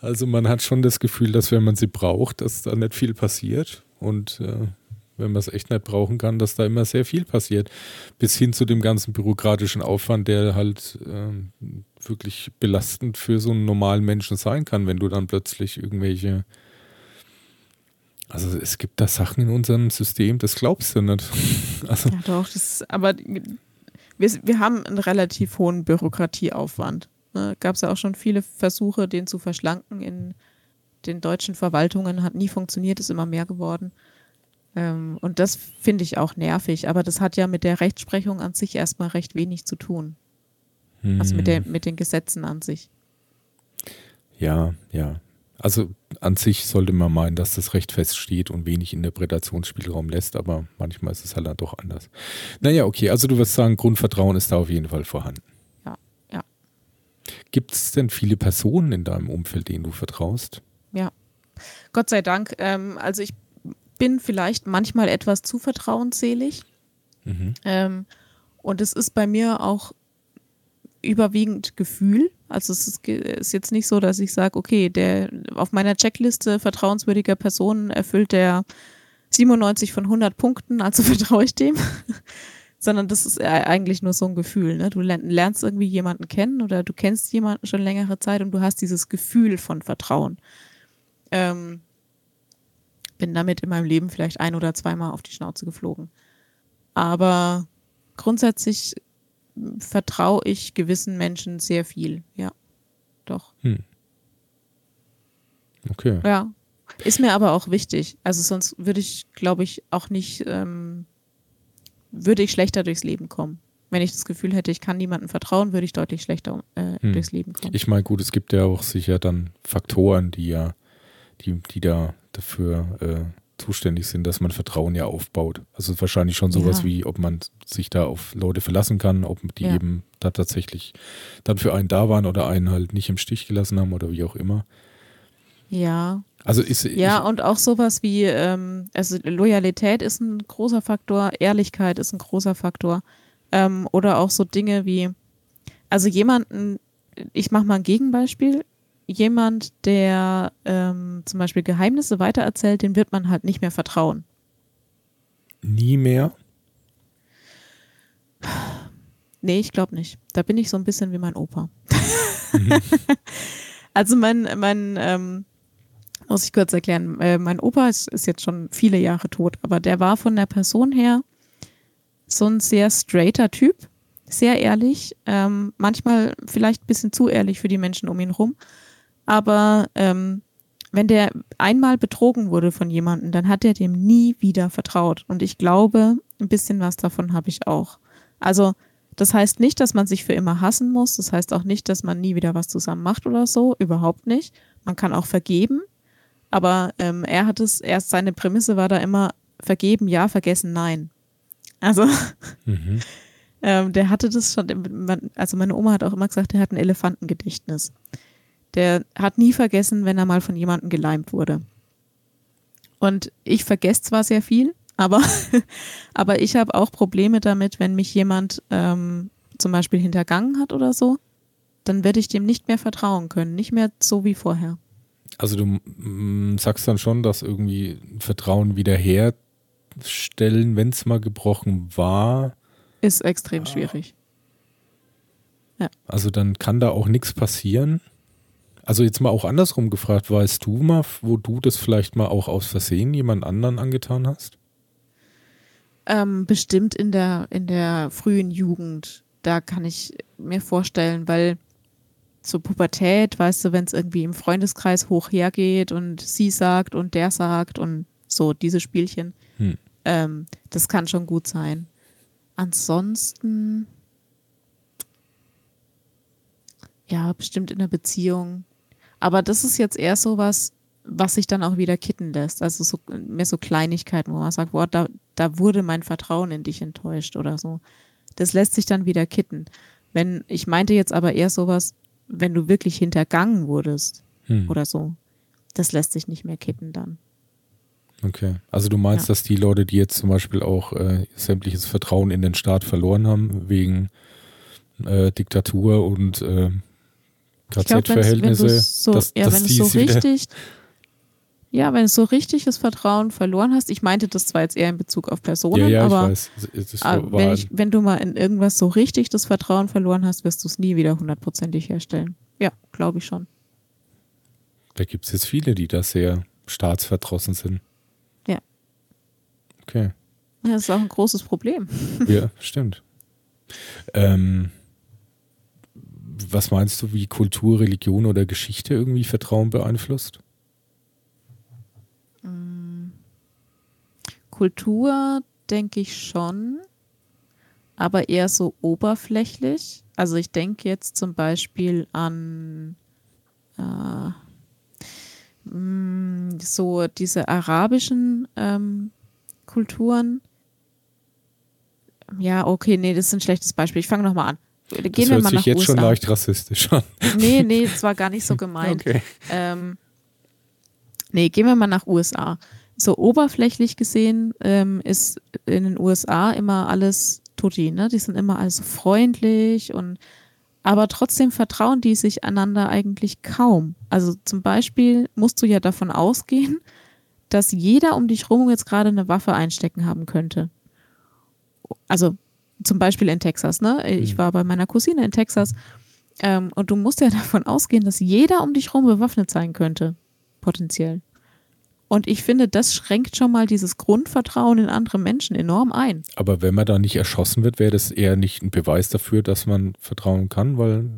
Speaker 2: also man hat schon das Gefühl, dass wenn man sie braucht, dass da nicht viel passiert. Und äh, wenn man es echt nicht brauchen kann, dass da immer sehr viel passiert. Bis hin zu dem ganzen bürokratischen Aufwand, der halt ähm, wirklich belastend für so einen normalen Menschen sein kann, wenn du dann plötzlich irgendwelche. Also es gibt da Sachen in unserem System, das glaubst du nicht. Also
Speaker 1: Ja, doch, das aber wir, wir haben einen relativ hohen Bürokratieaufwand. Ne? Gab es ja auch schon viele Versuche, den zu verschlanken in den deutschen Verwaltungen, hat nie funktioniert, ist immer mehr geworden. Ähm, und das finde ich auch nervig, aber das hat ja mit der Rechtsprechung an sich erstmal recht wenig zu tun. Hm. Also mit, der, mit den Gesetzen an sich.
Speaker 2: Ja, ja. Also an sich sollte man meinen, dass das Recht feststeht und wenig Interpretationsspielraum lässt, aber manchmal ist es halt dann doch anders. Naja, okay, also du wirst sagen, Grundvertrauen ist da auf jeden Fall vorhanden.
Speaker 1: Ja, ja.
Speaker 2: Gibt es denn viele Personen in deinem Umfeld, denen du vertraust?
Speaker 1: Ja, Gott sei Dank. Ähm, also ich bin vielleicht manchmal etwas zu vertrauensselig. Mhm. Ähm, und es ist bei mir auch überwiegend Gefühl. Also es ist, ist jetzt nicht so, dass ich sage, okay, der auf meiner Checkliste vertrauenswürdiger Personen erfüllt der 97 von 100 Punkten, also vertraue ich dem. Sondern das ist eigentlich nur so ein Gefühl. Ne? Du lernst irgendwie jemanden kennen oder du kennst jemanden schon längere Zeit und du hast dieses Gefühl von Vertrauen. Ähm, bin damit in meinem Leben vielleicht ein oder zweimal auf die Schnauze geflogen. Aber grundsätzlich vertraue ich gewissen Menschen sehr viel, ja. Doch. Hm.
Speaker 2: Okay.
Speaker 1: Ja. Ist mir aber auch wichtig. Also sonst würde ich, glaube ich, auch nicht, ähm, würde ich schlechter durchs Leben kommen. Wenn ich das Gefühl hätte, ich kann niemandem vertrauen, würde ich deutlich schlechter äh, hm. durchs Leben kommen.
Speaker 2: Ich meine, gut, es gibt ja auch sicher dann Faktoren, die ja, die, die da dafür äh, zuständig sind, dass man Vertrauen ja aufbaut. Also wahrscheinlich schon sowas ja. wie, ob man sich da auf Leute verlassen kann, ob die ja. eben da tatsächlich dann für einen da waren oder einen halt nicht im Stich gelassen haben oder wie auch immer.
Speaker 1: Ja.
Speaker 2: Also ist
Speaker 1: ja ich, und auch sowas wie ähm, also Loyalität ist ein großer Faktor, Ehrlichkeit ist ein großer Faktor ähm, oder auch so Dinge wie also jemanden ich mache mal ein Gegenbeispiel jemand, der ähm, zum Beispiel Geheimnisse weitererzählt, dem wird man halt nicht mehr vertrauen.
Speaker 2: Nie mehr?
Speaker 1: Nee, ich glaube nicht. Da bin ich so ein bisschen wie mein Opa. Mhm. also mein, mein ähm, muss ich kurz erklären, äh, mein Opa ist, ist jetzt schon viele Jahre tot, aber der war von der Person her so ein sehr straighter Typ, sehr ehrlich, ähm, manchmal vielleicht ein bisschen zu ehrlich für die Menschen um ihn herum. Aber ähm, wenn der einmal betrogen wurde von jemandem, dann hat er dem nie wieder vertraut. Und ich glaube, ein bisschen was davon habe ich auch. Also, das heißt nicht, dass man sich für immer hassen muss. Das heißt auch nicht, dass man nie wieder was zusammen macht oder so. Überhaupt nicht. Man kann auch vergeben. Aber ähm, er hat es, erst seine Prämisse war da immer vergeben, ja, vergessen, nein. Also, mhm. ähm, der hatte das schon, also meine Oma hat auch immer gesagt, er hat ein Elefantengedächtnis. Der hat nie vergessen, wenn er mal von jemandem geleimt wurde. Und ich vergesse zwar sehr viel, aber, aber ich habe auch Probleme damit, wenn mich jemand ähm, zum Beispiel hintergangen hat oder so, dann werde ich dem nicht mehr vertrauen können, nicht mehr so wie vorher.
Speaker 2: Also du sagst dann schon, dass irgendwie Vertrauen wiederherstellen, wenn es mal gebrochen war.
Speaker 1: Ist extrem ah. schwierig.
Speaker 2: Ja. Also dann kann da auch nichts passieren. Also jetzt mal auch andersrum gefragt, weißt du mal, wo du das vielleicht mal auch aus Versehen jemand anderen angetan hast?
Speaker 1: Ähm, bestimmt in der, in der frühen Jugend. Da kann ich mir vorstellen, weil zur Pubertät, weißt du, wenn es irgendwie im Freundeskreis hoch hergeht und sie sagt und der sagt und so, diese Spielchen, hm. ähm, das kann schon gut sein. Ansonsten, ja, bestimmt in der Beziehung aber das ist jetzt eher so was, was sich dann auch wieder kitten lässt. Also so, mehr so Kleinigkeiten, wo man sagt, boah, da, da wurde mein Vertrauen in dich enttäuscht oder so. Das lässt sich dann wieder kitten. Wenn, ich meinte jetzt aber eher sowas, wenn du wirklich hintergangen wurdest hm. oder so, das lässt sich nicht mehr kitten dann.
Speaker 2: Okay. Also du meinst, ja. dass die Leute, die jetzt zum Beispiel auch äh, sämtliches Vertrauen in den Staat verloren haben, wegen äh, Diktatur und äh, KZ-Verhältnisse.
Speaker 1: So, dass, ja, dass wenn es so richtig, ja, wenn es so richtig das Vertrauen verloren hast, ich meinte das zwar jetzt eher in Bezug auf Personen, ja, ja, aber ah, wenn, ich, wenn, du mal in irgendwas so richtig das Vertrauen verloren hast, wirst du es nie wieder hundertprozentig herstellen. Ja, glaube ich schon.
Speaker 2: Da gibt es jetzt viele, die da sehr staatsverdrossen sind.
Speaker 1: Ja.
Speaker 2: Okay.
Speaker 1: Das ist auch ein großes Problem.
Speaker 2: Ja, stimmt. Ähm, was meinst du, wie Kultur, Religion oder Geschichte irgendwie Vertrauen beeinflusst?
Speaker 1: Kultur denke ich schon, aber eher so oberflächlich. Also ich denke jetzt zum Beispiel an äh, mh, so diese arabischen ähm, Kulturen. Ja, okay, nee, das ist ein schlechtes Beispiel. Ich fange nochmal an. Gehen
Speaker 2: das
Speaker 1: wir
Speaker 2: hört
Speaker 1: mal
Speaker 2: sich
Speaker 1: nach
Speaker 2: jetzt
Speaker 1: USA.
Speaker 2: schon leicht rassistisch an.
Speaker 1: Nee, nee, das war gar nicht so gemeint.
Speaker 2: Okay.
Speaker 1: Ähm, nee, gehen wir mal nach USA. So oberflächlich gesehen ähm, ist in den USA immer alles tutti, ne? Die sind immer alles so freundlich und aber trotzdem vertrauen die sich einander eigentlich kaum. Also zum Beispiel musst du ja davon ausgehen, dass jeder um dich rum jetzt gerade eine Waffe einstecken haben könnte. Also zum Beispiel in Texas, ne? Ich
Speaker 2: Mhm.
Speaker 1: war bei meiner Cousine in Texas ähm, und du musst ja davon ausgehen, dass jeder um dich rum bewaffnet sein könnte, potenziell. Und ich finde, das schränkt schon mal dieses Grundvertrauen in andere Menschen enorm ein.
Speaker 2: Aber wenn man da nicht erschossen wird, wäre das eher nicht ein Beweis dafür, dass man vertrauen kann, weil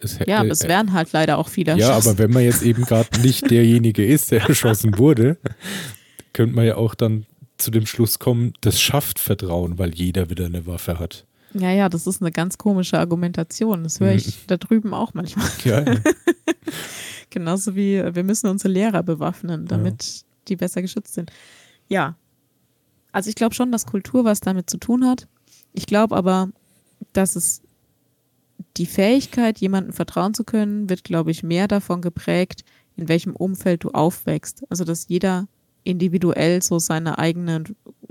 Speaker 2: es hätte.
Speaker 1: Ja, aber es wären halt leider auch viele
Speaker 2: ja,
Speaker 1: erschossen.
Speaker 2: aber wenn man jetzt eben gerade nicht derjenige ist, der erschossen wurde, könnte man ja auch dann zu dem Schluss kommen, das schafft Vertrauen, weil jeder wieder eine Waffe hat.
Speaker 1: Ja, ja, das ist eine ganz komische Argumentation. Das höre ich da drüben auch manchmal.
Speaker 2: Ja,
Speaker 1: Genauso wie äh, wir müssen unsere Lehrer bewaffnen, damit die besser geschützt sind. Ja. Also ich glaube schon, dass Kultur was damit zu tun hat. Ich glaube aber, dass es die Fähigkeit, jemandem vertrauen zu können, wird, glaube ich, mehr davon geprägt, in welchem Umfeld du aufwächst. Also dass jeder individuell so seine eigene,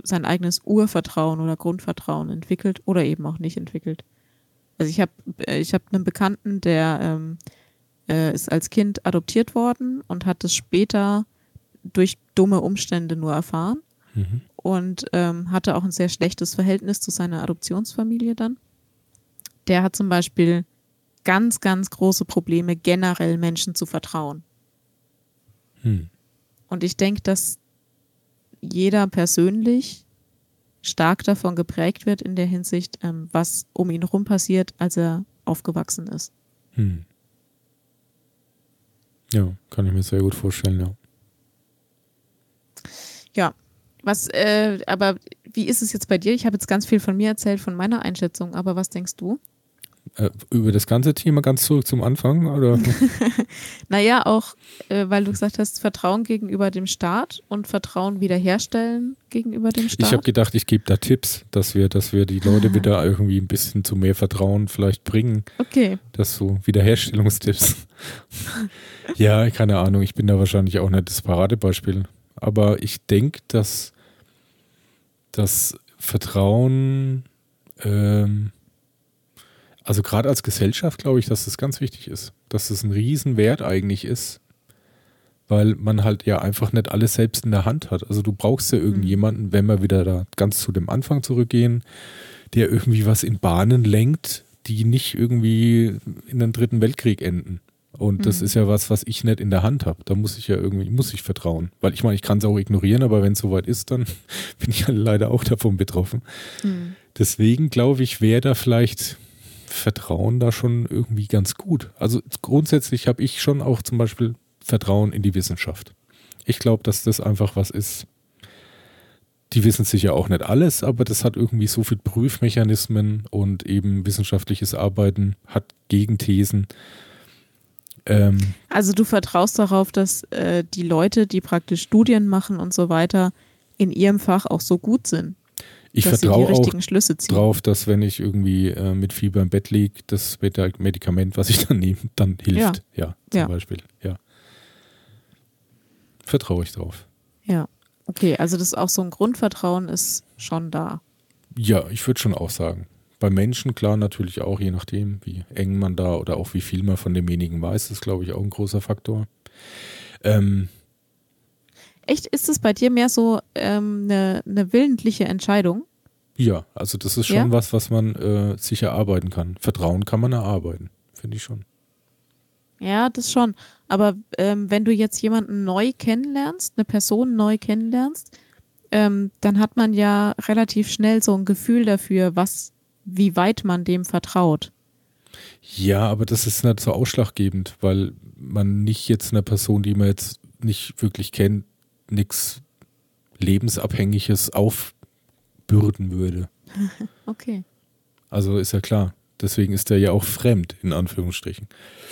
Speaker 1: sein eigenes Urvertrauen oder Grundvertrauen entwickelt oder eben auch nicht entwickelt. Also ich habe ich hab einen Bekannten, der ähm, äh, ist als Kind adoptiert worden und hat es später durch dumme Umstände nur erfahren
Speaker 2: Mhm.
Speaker 1: und ähm, hatte auch ein sehr schlechtes Verhältnis zu seiner Adoptionsfamilie dann. Der hat zum Beispiel ganz, ganz große Probleme, generell Menschen zu vertrauen.
Speaker 2: Hm.
Speaker 1: Und ich denke, dass jeder persönlich stark davon geprägt wird in der Hinsicht, ähm, was um ihn herum passiert, als er aufgewachsen ist.
Speaker 2: Hm. Ja, kann ich mir sehr gut vorstellen, ja.
Speaker 1: Ja, was, äh, aber wie ist es jetzt bei dir? Ich habe jetzt ganz viel von mir erzählt, von meiner Einschätzung, aber was denkst du?
Speaker 2: Äh, über das ganze Thema ganz zurück zum Anfang, oder?
Speaker 1: Naja, auch, äh, weil du gesagt hast, Vertrauen gegenüber dem Staat und Vertrauen wiederherstellen gegenüber dem Staat.
Speaker 2: Ich habe gedacht, ich gebe da Tipps, dass wir, dass wir die Leute wieder irgendwie ein bisschen zu mehr Vertrauen vielleicht bringen.
Speaker 1: okay,
Speaker 2: Das so Wiederherstellungstipps. ja, keine Ahnung, ich bin da wahrscheinlich auch nicht das Paradebeispiel. Aber ich denke, dass das Vertrauen, ähm, also gerade als Gesellschaft glaube ich, dass das ganz wichtig ist. Dass das ein Riesenwert eigentlich ist, weil man halt ja einfach nicht alles selbst in der Hand hat. Also du brauchst ja irgendjemanden, wenn wir wieder da ganz zu dem Anfang zurückgehen, der irgendwie was in Bahnen lenkt, die nicht irgendwie in den dritten Weltkrieg enden. Und das
Speaker 1: Mhm.
Speaker 2: ist ja was, was ich nicht in der Hand habe. Da muss ich ja irgendwie, muss ich vertrauen. Weil ich meine, ich kann es auch ignorieren, aber wenn es soweit ist, dann bin ich ja leider auch davon betroffen.
Speaker 1: hm.
Speaker 2: Deswegen glaube ich, wäre da vielleicht Vertrauen da schon irgendwie ganz gut. Also grundsätzlich habe ich schon auch zum Beispiel Vertrauen in die Wissenschaft. Ich glaube, dass das einfach was ist. Die wissen sicher auch nicht alles, aber das hat irgendwie so viel Prüfmechanismen und eben wissenschaftliches Arbeiten hat Gegenthesen. Ähm,
Speaker 1: Also du vertraust darauf, dass äh, die Leute, die praktisch Studien machen und so weiter, in ihrem Fach auch so gut sind,
Speaker 2: ich vertraue auch drauf, dass wenn ich irgendwie äh, mit Fieber im Bett liege, das Medi- Medikament, was ich dann nehme, dann hilft. Ja, zum
Speaker 1: Ja.
Speaker 2: Beispiel. Ja. Vertraue ich drauf.
Speaker 1: Ja, okay, also das ist auch so ein Grundvertrauen ist schon da.
Speaker 2: Ja, ich würde schon auch sagen. Bei Menschen klar natürlich auch, je nachdem, wie eng man da oder auch wie viel man von demjenigen weiß, ist glaube ich auch ein großer Faktor. Ähm,
Speaker 1: Echt, ist es bei dir mehr so ähm, eine, eine willentliche Entscheidung?
Speaker 2: ja, also das ist schon
Speaker 1: Ja?
Speaker 2: was, was man äh, sich erarbeiten kann. Vertrauen kann man erarbeiten, finde ich schon.
Speaker 1: Ja, das schon. Aber ähm, wenn du jetzt jemanden neu kennenlernst, eine Person neu kennenlernst, ähm, dann hat man ja relativ schnell so ein Gefühl dafür, was, wie weit man dem vertraut.
Speaker 2: Ja, aber das ist nicht so ausschlaggebend, weil man nicht jetzt einer Person, die man jetzt nicht wirklich kennt, nichts Lebensabhängiges aufbürden würde.
Speaker 1: Okay.
Speaker 2: Also ist ja klar. Deswegen ist er ja auch fremd, in Anführungsstrichen.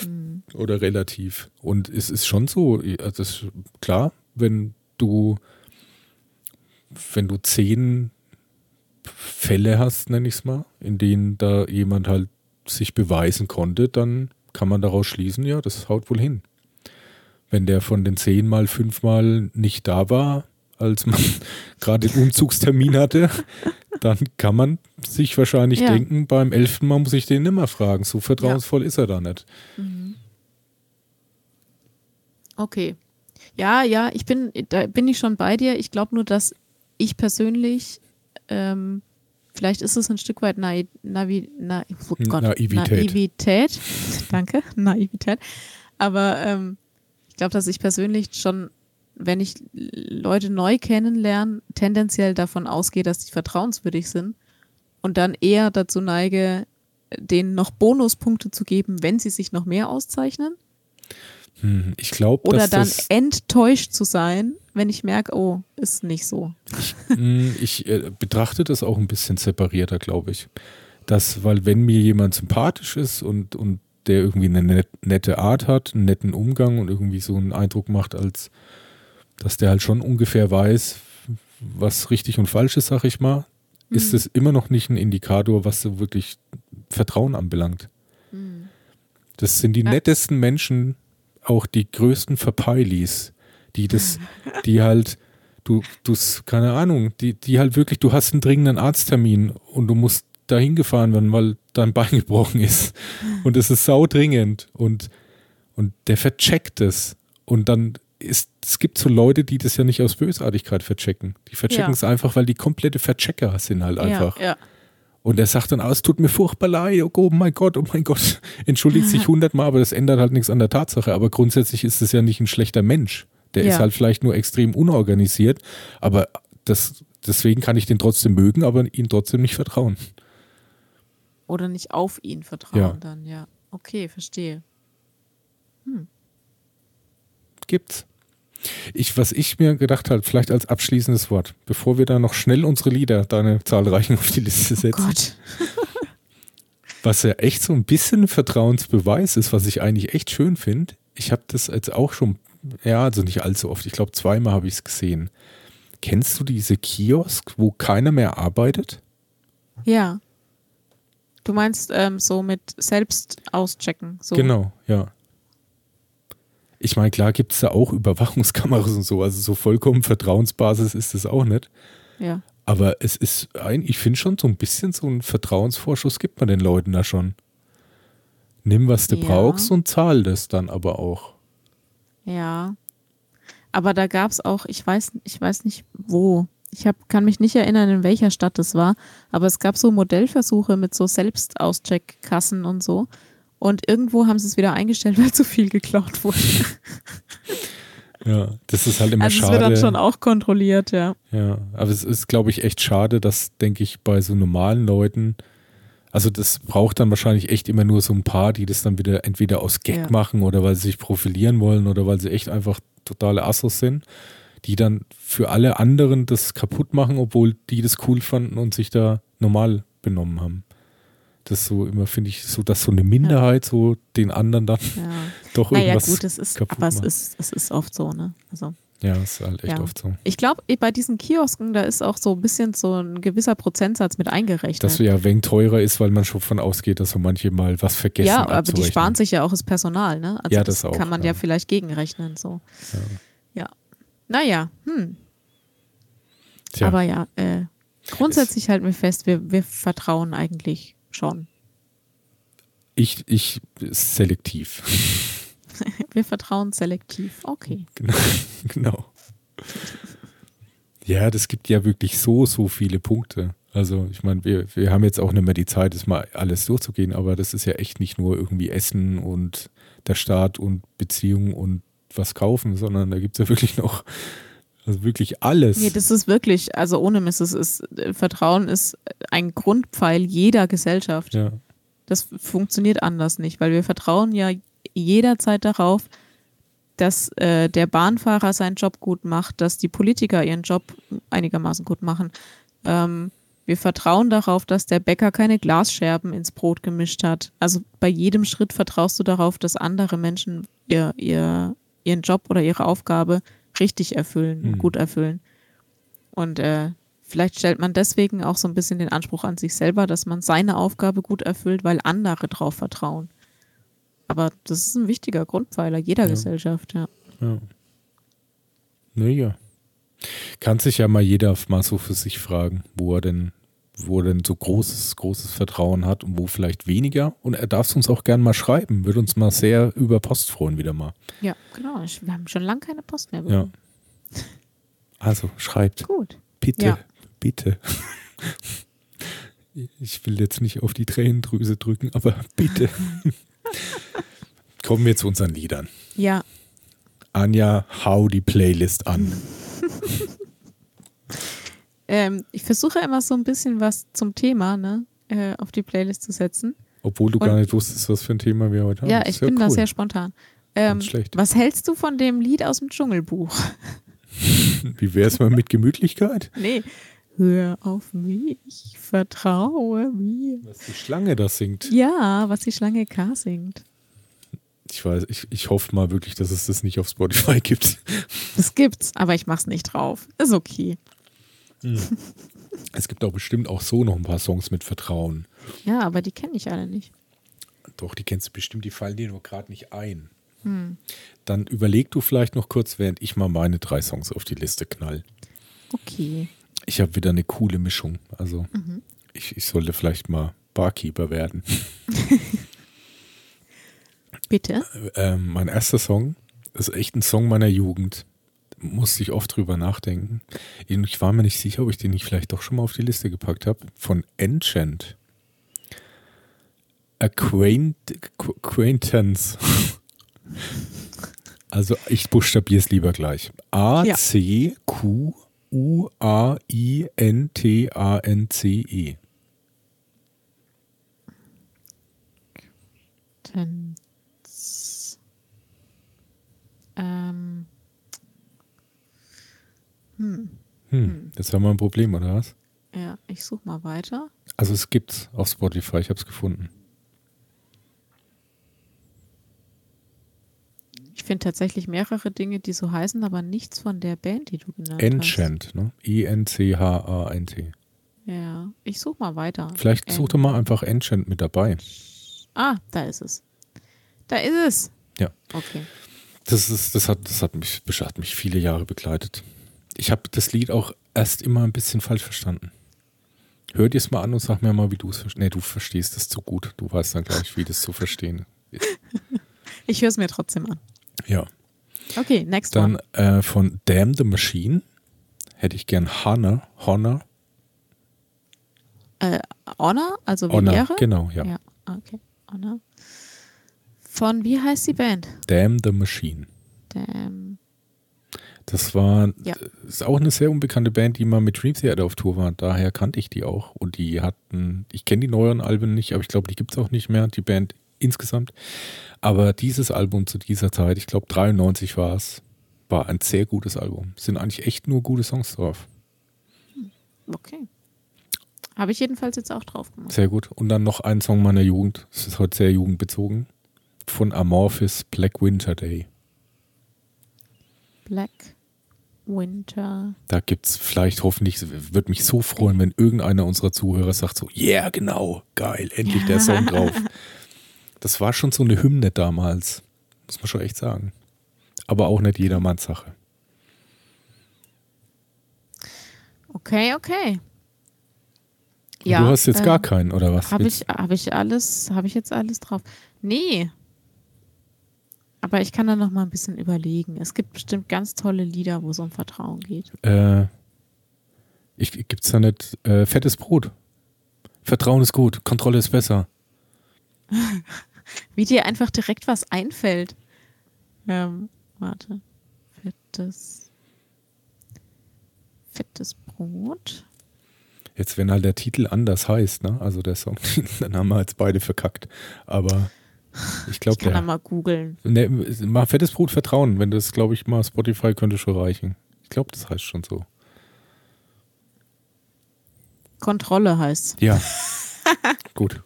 Speaker 1: Mhm.
Speaker 2: Oder relativ. Und es ist schon so, also es ist klar, wenn du, wenn du zehn Fälle hast, nenne ich es mal, in denen da jemand halt sich beweisen konnte, dann kann man daraus schließen, ja, das haut wohl hin. Wenn der von den zehn mal fünfmal nicht da war, als man gerade den Umzugstermin hatte, dann kann man sich wahrscheinlich
Speaker 1: Ja.
Speaker 2: denken, beim elften Mal muss ich den nimmer fragen. So vertrauensvoll ist er da nicht.
Speaker 1: Mhm. Okay. Ja, ja, ich bin, da bin ich schon bei dir. Ich glaube nur, dass ich persönlich, ähm, vielleicht ist es ein Stück weit Nai Navi Na oh Gott,
Speaker 2: Naivität.
Speaker 1: Naivität. Danke, Naivität. Aber ähm, ich glaube, dass ich persönlich schon, wenn ich Leute neu kennenlerne, tendenziell davon ausgehe, dass die vertrauenswürdig sind und dann eher dazu neige, denen noch Bonuspunkte zu geben, wenn sie sich noch mehr auszeichnen.
Speaker 2: Hm, ich glaube,
Speaker 1: Oder dann
Speaker 2: das,
Speaker 1: enttäuscht zu sein, wenn ich merke, oh, ist nicht so.
Speaker 2: Hm, ich äh, betrachte das auch ein bisschen separierter, glaube ich. Das, weil wenn mir jemand sympathisch ist und, und der irgendwie eine net, nette Art hat, einen netten Umgang und irgendwie so einen Eindruck macht, als dass der halt schon ungefähr weiß, was richtig und falsch ist, sag ich mal, ist
Speaker 1: Mhm.
Speaker 2: es immer noch nicht ein Indikator, was so wirklich Vertrauen anbelangt. Das sind die
Speaker 1: Ja.
Speaker 2: nettesten Menschen, auch die größten Verpeilis, die das, die halt, du, du, keine Ahnung, die, die halt wirklich, du hast einen dringenden Arzttermin und du musst dahin gefahren werden, weil dein Bein gebrochen ist. Und es ist saudringend und, und der vercheckt es. Und dann ist, es gibt so Leute, die das ja nicht aus Bösartigkeit verchecken. Die verchecken
Speaker 1: Ja.
Speaker 2: es einfach, weil die komplette Verchecker sind halt einfach.
Speaker 1: Ja, ja.
Speaker 2: Und er sagt dann, ah, es tut mir furchtbar leid, oh mein Gott, oh mein Gott, entschuldigt sich hundertmal, aber das ändert halt nichts an der Tatsache. Aber grundsätzlich ist es ja nicht ein schlechter Mensch. Der ist halt vielleicht nur extrem unorganisiert, aber das, deswegen kann ich den trotzdem mögen, aber ihm trotzdem nicht vertrauen.
Speaker 1: Oder nicht auf ihn vertrauen
Speaker 2: Ja.
Speaker 1: dann, ja. Okay, verstehe.
Speaker 2: Gibt's. Ich, was ich mir gedacht habe, vielleicht als abschließendes Wort, bevor wir da noch schnell unsere Lieder, deine zahlreichen auf die Liste setzen,
Speaker 1: Oh Gott.
Speaker 2: was ja echt so ein bisschen Vertrauensbeweis ist, was ich eigentlich echt schön finde. Ich habe das jetzt auch schon, ja, also nicht allzu oft, ich glaube zweimal habe ich es gesehen. Kennst du diese Kiosk, wo keiner mehr arbeitet?
Speaker 1: Ja. Du meinst ähm, so mit selbst auschecken. So.
Speaker 2: Genau, ja. Ich meine, klar gibt es da auch Überwachungskameras und so, also so vollkommen Vertrauensbasis ist das auch nicht.
Speaker 1: Ja.
Speaker 2: Aber es ist ein, ich finde schon so ein bisschen so einen Vertrauensvorschuss gibt man den Leuten da schon. Nimm, was du
Speaker 1: Ja.
Speaker 2: brauchst und zahl das dann aber auch.
Speaker 1: Ja. Aber da gab es auch, ich weiß, ich weiß nicht wo. Ich hab, kann mich nicht erinnern, in welcher Stadt das war, aber es gab so Modellversuche mit so Selbstauscheckkassen und so. Und irgendwo haben sie es wieder eingestellt, weil zu viel geklaut wurde.
Speaker 2: Ja, das ist halt immer
Speaker 1: also es
Speaker 2: schade.
Speaker 1: wird dann schon auch kontrolliert, ja.
Speaker 2: Ja, aber es ist, glaube ich, echt schade, dass, denke ich, bei so normalen Leuten, also das braucht dann wahrscheinlich echt immer nur so ein paar, die das dann wieder entweder aus Gag
Speaker 1: Ja.
Speaker 2: machen oder weil sie sich profilieren wollen oder weil sie echt einfach totale Assos sind, die dann für alle anderen das kaputt machen, obwohl die das cool fanden und sich da normal benommen haben. Das ist so immer, finde ich, so, dass so eine Minderheit so den anderen dann
Speaker 1: ja.
Speaker 2: doch
Speaker 1: Naja,
Speaker 2: irgendwas.
Speaker 1: gut, es ist,
Speaker 2: kaputt
Speaker 1: aber es
Speaker 2: macht.
Speaker 1: ist, es ist oft so, ne? Also.
Speaker 2: ja, ist halt echt
Speaker 1: Ja.
Speaker 2: oft so.
Speaker 1: Ich glaube, bei diesen Kiosken, da ist auch so ein bisschen so ein gewisser Prozentsatz mit eingerechnet.
Speaker 2: Dass ja wenig teurer ist, weil man schon von ausgeht, dass so manche mal was vergessen
Speaker 1: ja, aber die sparen sich ja auch das Personal, ne? Also
Speaker 2: Ja,
Speaker 1: das,
Speaker 2: das auch,
Speaker 1: kann man
Speaker 2: ja.
Speaker 1: ja, vielleicht gegenrechnen, so. Ja. Naja, hm.
Speaker 2: Tja,
Speaker 1: Aber ja, äh, grundsätzlich halten wir fest, wir, wir vertrauen eigentlich schon.
Speaker 2: ich, ich selektiv.
Speaker 1: Wir vertrauen selektiv. Okay.
Speaker 2: Genau. genau. Ja, das gibt ja wirklich so, so viele Punkte. Also ich meine, wir, wir haben jetzt auch nicht mehr die Zeit, das mal alles durchzugehen, aber das ist ja echt nicht nur irgendwie Essen und der Staat und Beziehungen und was kaufen, sondern da gibt es ja wirklich noch, also wirklich alles.
Speaker 1: Nee, das ist wirklich, also ohne Mist, es ist, äh, Vertrauen ist ein Grundpfeil jeder Gesellschaft.
Speaker 2: ja,
Speaker 1: Das funktioniert anders nicht, weil wir vertrauen ja jederzeit darauf, dass äh, der Bahnfahrer seinen Job gut macht, dass die Politiker ihren Job einigermaßen gut machen. Ähm, wir vertrauen darauf, dass der Bäcker keine Glasscherben ins Brot gemischt hat. Also bei jedem Schritt vertraust du darauf, dass andere Menschen ihr, ihr, ihren Job oder ihre Aufgabe richtig erfüllen,
Speaker 2: Mhm.
Speaker 1: gut erfüllen. Und äh, vielleicht stellt man deswegen auch so ein bisschen den Anspruch an sich selber, dass man seine Aufgabe gut erfüllt, weil andere drauf vertrauen. Aber das ist ein wichtiger Grundpfeiler jeder
Speaker 2: Ja.
Speaker 1: Gesellschaft, ja.
Speaker 2: Ja. Naja. Kann sich ja mal jeder mal so für sich fragen, wo er denn, wo er denn so großes, großes Vertrauen hat und wo vielleicht weniger. Und er darf es uns auch gern mal schreiben. Würde uns mal sehr über Post freuen, wieder mal.
Speaker 1: Ja, genau. Wir haben schon lange keine Post mehr
Speaker 2: Ja.
Speaker 1: bekommen.
Speaker 2: Also schreibt.
Speaker 1: Gut.
Speaker 2: Bitte,
Speaker 1: Ja.
Speaker 2: bitte. Ich will jetzt nicht auf die Tränendrüse drücken, aber bitte. Kommen wir zu unseren Liedern.
Speaker 1: Ja,
Speaker 2: Anja, hau die Playlist an.
Speaker 1: ähm, ich versuche immer so ein bisschen was zum Thema ne, äh, auf die Playlist zu setzen.
Speaker 2: Obwohl du
Speaker 1: Und-
Speaker 2: gar nicht wusstest, was für ein Thema wir heute haben.
Speaker 1: ja, ich bin da
Speaker 2: cool.
Speaker 1: sehr spontan. Ähm, was hältst du von dem Lied aus dem Dschungelbuch?
Speaker 2: Wie wäre es mal mit Gemütlichkeit?
Speaker 1: Nee. Hör auf mich, vertraue mir.
Speaker 2: Was die Schlange da singt.
Speaker 1: Ja, was die Schlange K singt.
Speaker 2: Ich weiß, ich, ich hoffe mal wirklich, dass es das nicht auf Spotify gibt.
Speaker 1: Das gibt's, aber ich mach's nicht drauf. Ist okay.
Speaker 2: Es gibt auch bestimmt auch so noch ein paar Songs mit Vertrauen.
Speaker 1: Ja, aber die kenne ich alle nicht.
Speaker 2: Doch, die kennst du bestimmt, die fallen dir nur gerade nicht ein.
Speaker 1: Hm.
Speaker 2: Dann überleg du vielleicht noch kurz, während ich mal meine drei Songs auf die Liste knall.
Speaker 1: Okay.
Speaker 2: Ich habe wieder eine coole Mischung. Also
Speaker 1: Mhm.
Speaker 2: ich, ich sollte vielleicht mal Barkeeper werden.
Speaker 1: Bitte.
Speaker 2: Ähm, mein erster Song ist echt ein Song meiner Jugend. Musste ich oft drüber nachdenken. Ich war mir nicht sicher, ob ich den nicht vielleicht doch schon mal auf die Liste gepackt habe. Von Enchant. Acquaint Acquaintance. Also ich buchstabiere es lieber gleich. A-C-Q-U-A-I-N-T-A-N-C-E.
Speaker 1: Ähm. Hm.
Speaker 2: Hm, jetzt haben wir ein Problem, oder was?
Speaker 1: Ja, ich suche mal weiter.
Speaker 2: Also es gibt's auf Spotify, ich habe es gefunden.
Speaker 1: Ich finde tatsächlich mehrere Dinge, die so heißen, aber nichts von der Band, die du genannt
Speaker 2: Enchant, ne? I-N-C-H-A-N-T.
Speaker 1: hast. Ja, ich suche mal weiter.
Speaker 2: Vielleicht such doch mal einfach Enchant mit dabei.
Speaker 1: Ah, da ist es. Da ist es.
Speaker 2: Ja.
Speaker 1: Okay.
Speaker 2: Das, ist, das, hat, das hat, mich, das hat mich viele Jahre begleitet. Ich habe das Lied auch erst immer ein bisschen falsch verstanden. Hör dir es mal an und sag mir mal, wie du es verstehst. Nee, du verstehst es zu gut. Du weißt dann gleich, wie das zu verstehen ist.
Speaker 1: Ich höre es mir trotzdem an.
Speaker 2: Ja.
Speaker 1: Okay, next
Speaker 2: Dann
Speaker 1: one.
Speaker 2: äh, von Damn the Machine hätte ich gern Honor. Honor.
Speaker 1: Äh, Honor, also wie
Speaker 2: Honor,
Speaker 1: Ehre?
Speaker 2: genau, ja.
Speaker 1: Ja, okay. Honor. Von, wie heißt die Band?
Speaker 2: Damn the Machine.
Speaker 1: Damn.
Speaker 2: Das war
Speaker 1: Ja.
Speaker 2: das ist auch eine sehr unbekannte Band, die mal mit Dream Theater auf Tour war. Daher kannte ich die auch. Und die hatten, ich kenne die neueren Alben nicht, aber ich glaube, die gibt es auch nicht mehr, die Band insgesamt. Aber dieses Album zu dieser Zeit, ich glaube 93 war es, war ein sehr gutes Album. Es sind eigentlich echt nur gute Songs drauf.
Speaker 1: Okay. Habe ich jedenfalls jetzt auch drauf gemacht.
Speaker 2: Sehr gut. Und dann noch ein Song meiner Jugend. Es ist heute sehr jugendbezogen. Von Amorphis Black Winter Day.
Speaker 1: Black Winter.
Speaker 2: Da gibt es vielleicht hoffentlich, würde mich so freuen, wenn irgendeiner unserer Zuhörer sagt so, yeah, genau, geil, endlich der Song drauf. Das war schon so eine Hymne damals, muss man schon echt sagen. Aber auch nicht jedermanns Sache.
Speaker 1: Okay, okay.
Speaker 2: Und du hast jetzt gar keinen, oder was?
Speaker 1: Habe ich, hab ich alles, habe ich jetzt alles drauf? Nee. Aber ich kann da noch mal ein bisschen überlegen. Es gibt bestimmt ganz tolle Lieder, wo es um Vertrauen geht.
Speaker 2: Äh, ich, gibt's da nicht äh, fettes Brot? Vertrauen ist gut, Kontrolle ist besser.
Speaker 1: Wie dir einfach direkt was einfällt. Ähm, warte. Fettes. Fettes Brot.
Speaker 2: Jetzt, wenn halt der Titel anders heißt, ne? Also der Song, dann haben wir jetzt beide verkackt. Aber Ich glaube,
Speaker 1: Ich kann da mal googeln.
Speaker 2: Ne, mal fettes Brot vertrauen, wenn das, glaube ich, mal Spotify könnte schon reichen. Ich glaube, das heißt schon so.
Speaker 1: Kontrolle heißt
Speaker 2: Ja. Gut.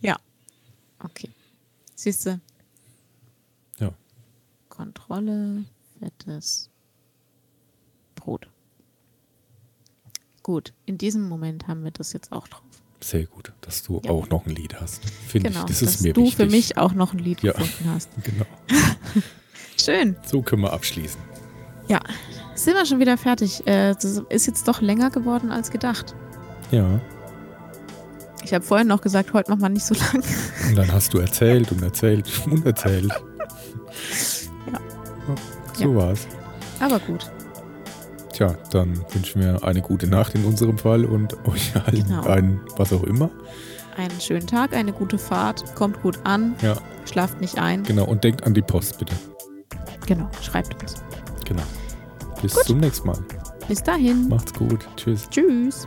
Speaker 1: Ja. Okay. Siehst du?
Speaker 2: Ja.
Speaker 1: Kontrolle, fettes Brot. Gut, in diesem Moment haben wir das jetzt auch drauf.
Speaker 2: Sehr gut, dass du
Speaker 1: Ja.
Speaker 2: auch noch ein Lied hast. Finde
Speaker 1: Genau,
Speaker 2: ich, das ist
Speaker 1: dass
Speaker 2: mir
Speaker 1: du
Speaker 2: wichtig.
Speaker 1: für mich auch noch ein Lied
Speaker 2: Ja.
Speaker 1: gefunden hast.
Speaker 2: Genau.
Speaker 1: Schön.
Speaker 2: So können wir abschließen.
Speaker 1: Ja, sind wir schon wieder fertig. Äh, Das ist jetzt doch länger geworden als gedacht.
Speaker 2: Ja.
Speaker 1: Ich habe vorhin noch gesagt, heute machen wir nicht so lang.
Speaker 2: Und dann hast du erzählt und erzählt und erzählt.
Speaker 1: Ja.
Speaker 2: So
Speaker 1: Ja.
Speaker 2: war's.
Speaker 1: Aber gut.
Speaker 2: Tja, dann wünschen wir eine gute Nacht in unserem Fall und euch allen
Speaker 1: Genau.
Speaker 2: ein was auch immer.
Speaker 1: Einen schönen Tag, eine gute Fahrt. Kommt gut an.
Speaker 2: Ja,
Speaker 1: Schlaft nicht ein.
Speaker 2: genau. Und denkt an die Post, bitte.
Speaker 1: Genau, schreibt uns.
Speaker 2: Genau. Bis
Speaker 1: Gut.
Speaker 2: zum nächsten Mal.
Speaker 1: Bis dahin.
Speaker 2: Macht's gut. Tschüss.
Speaker 1: Tschüss.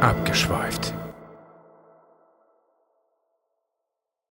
Speaker 2: Abgeschweift.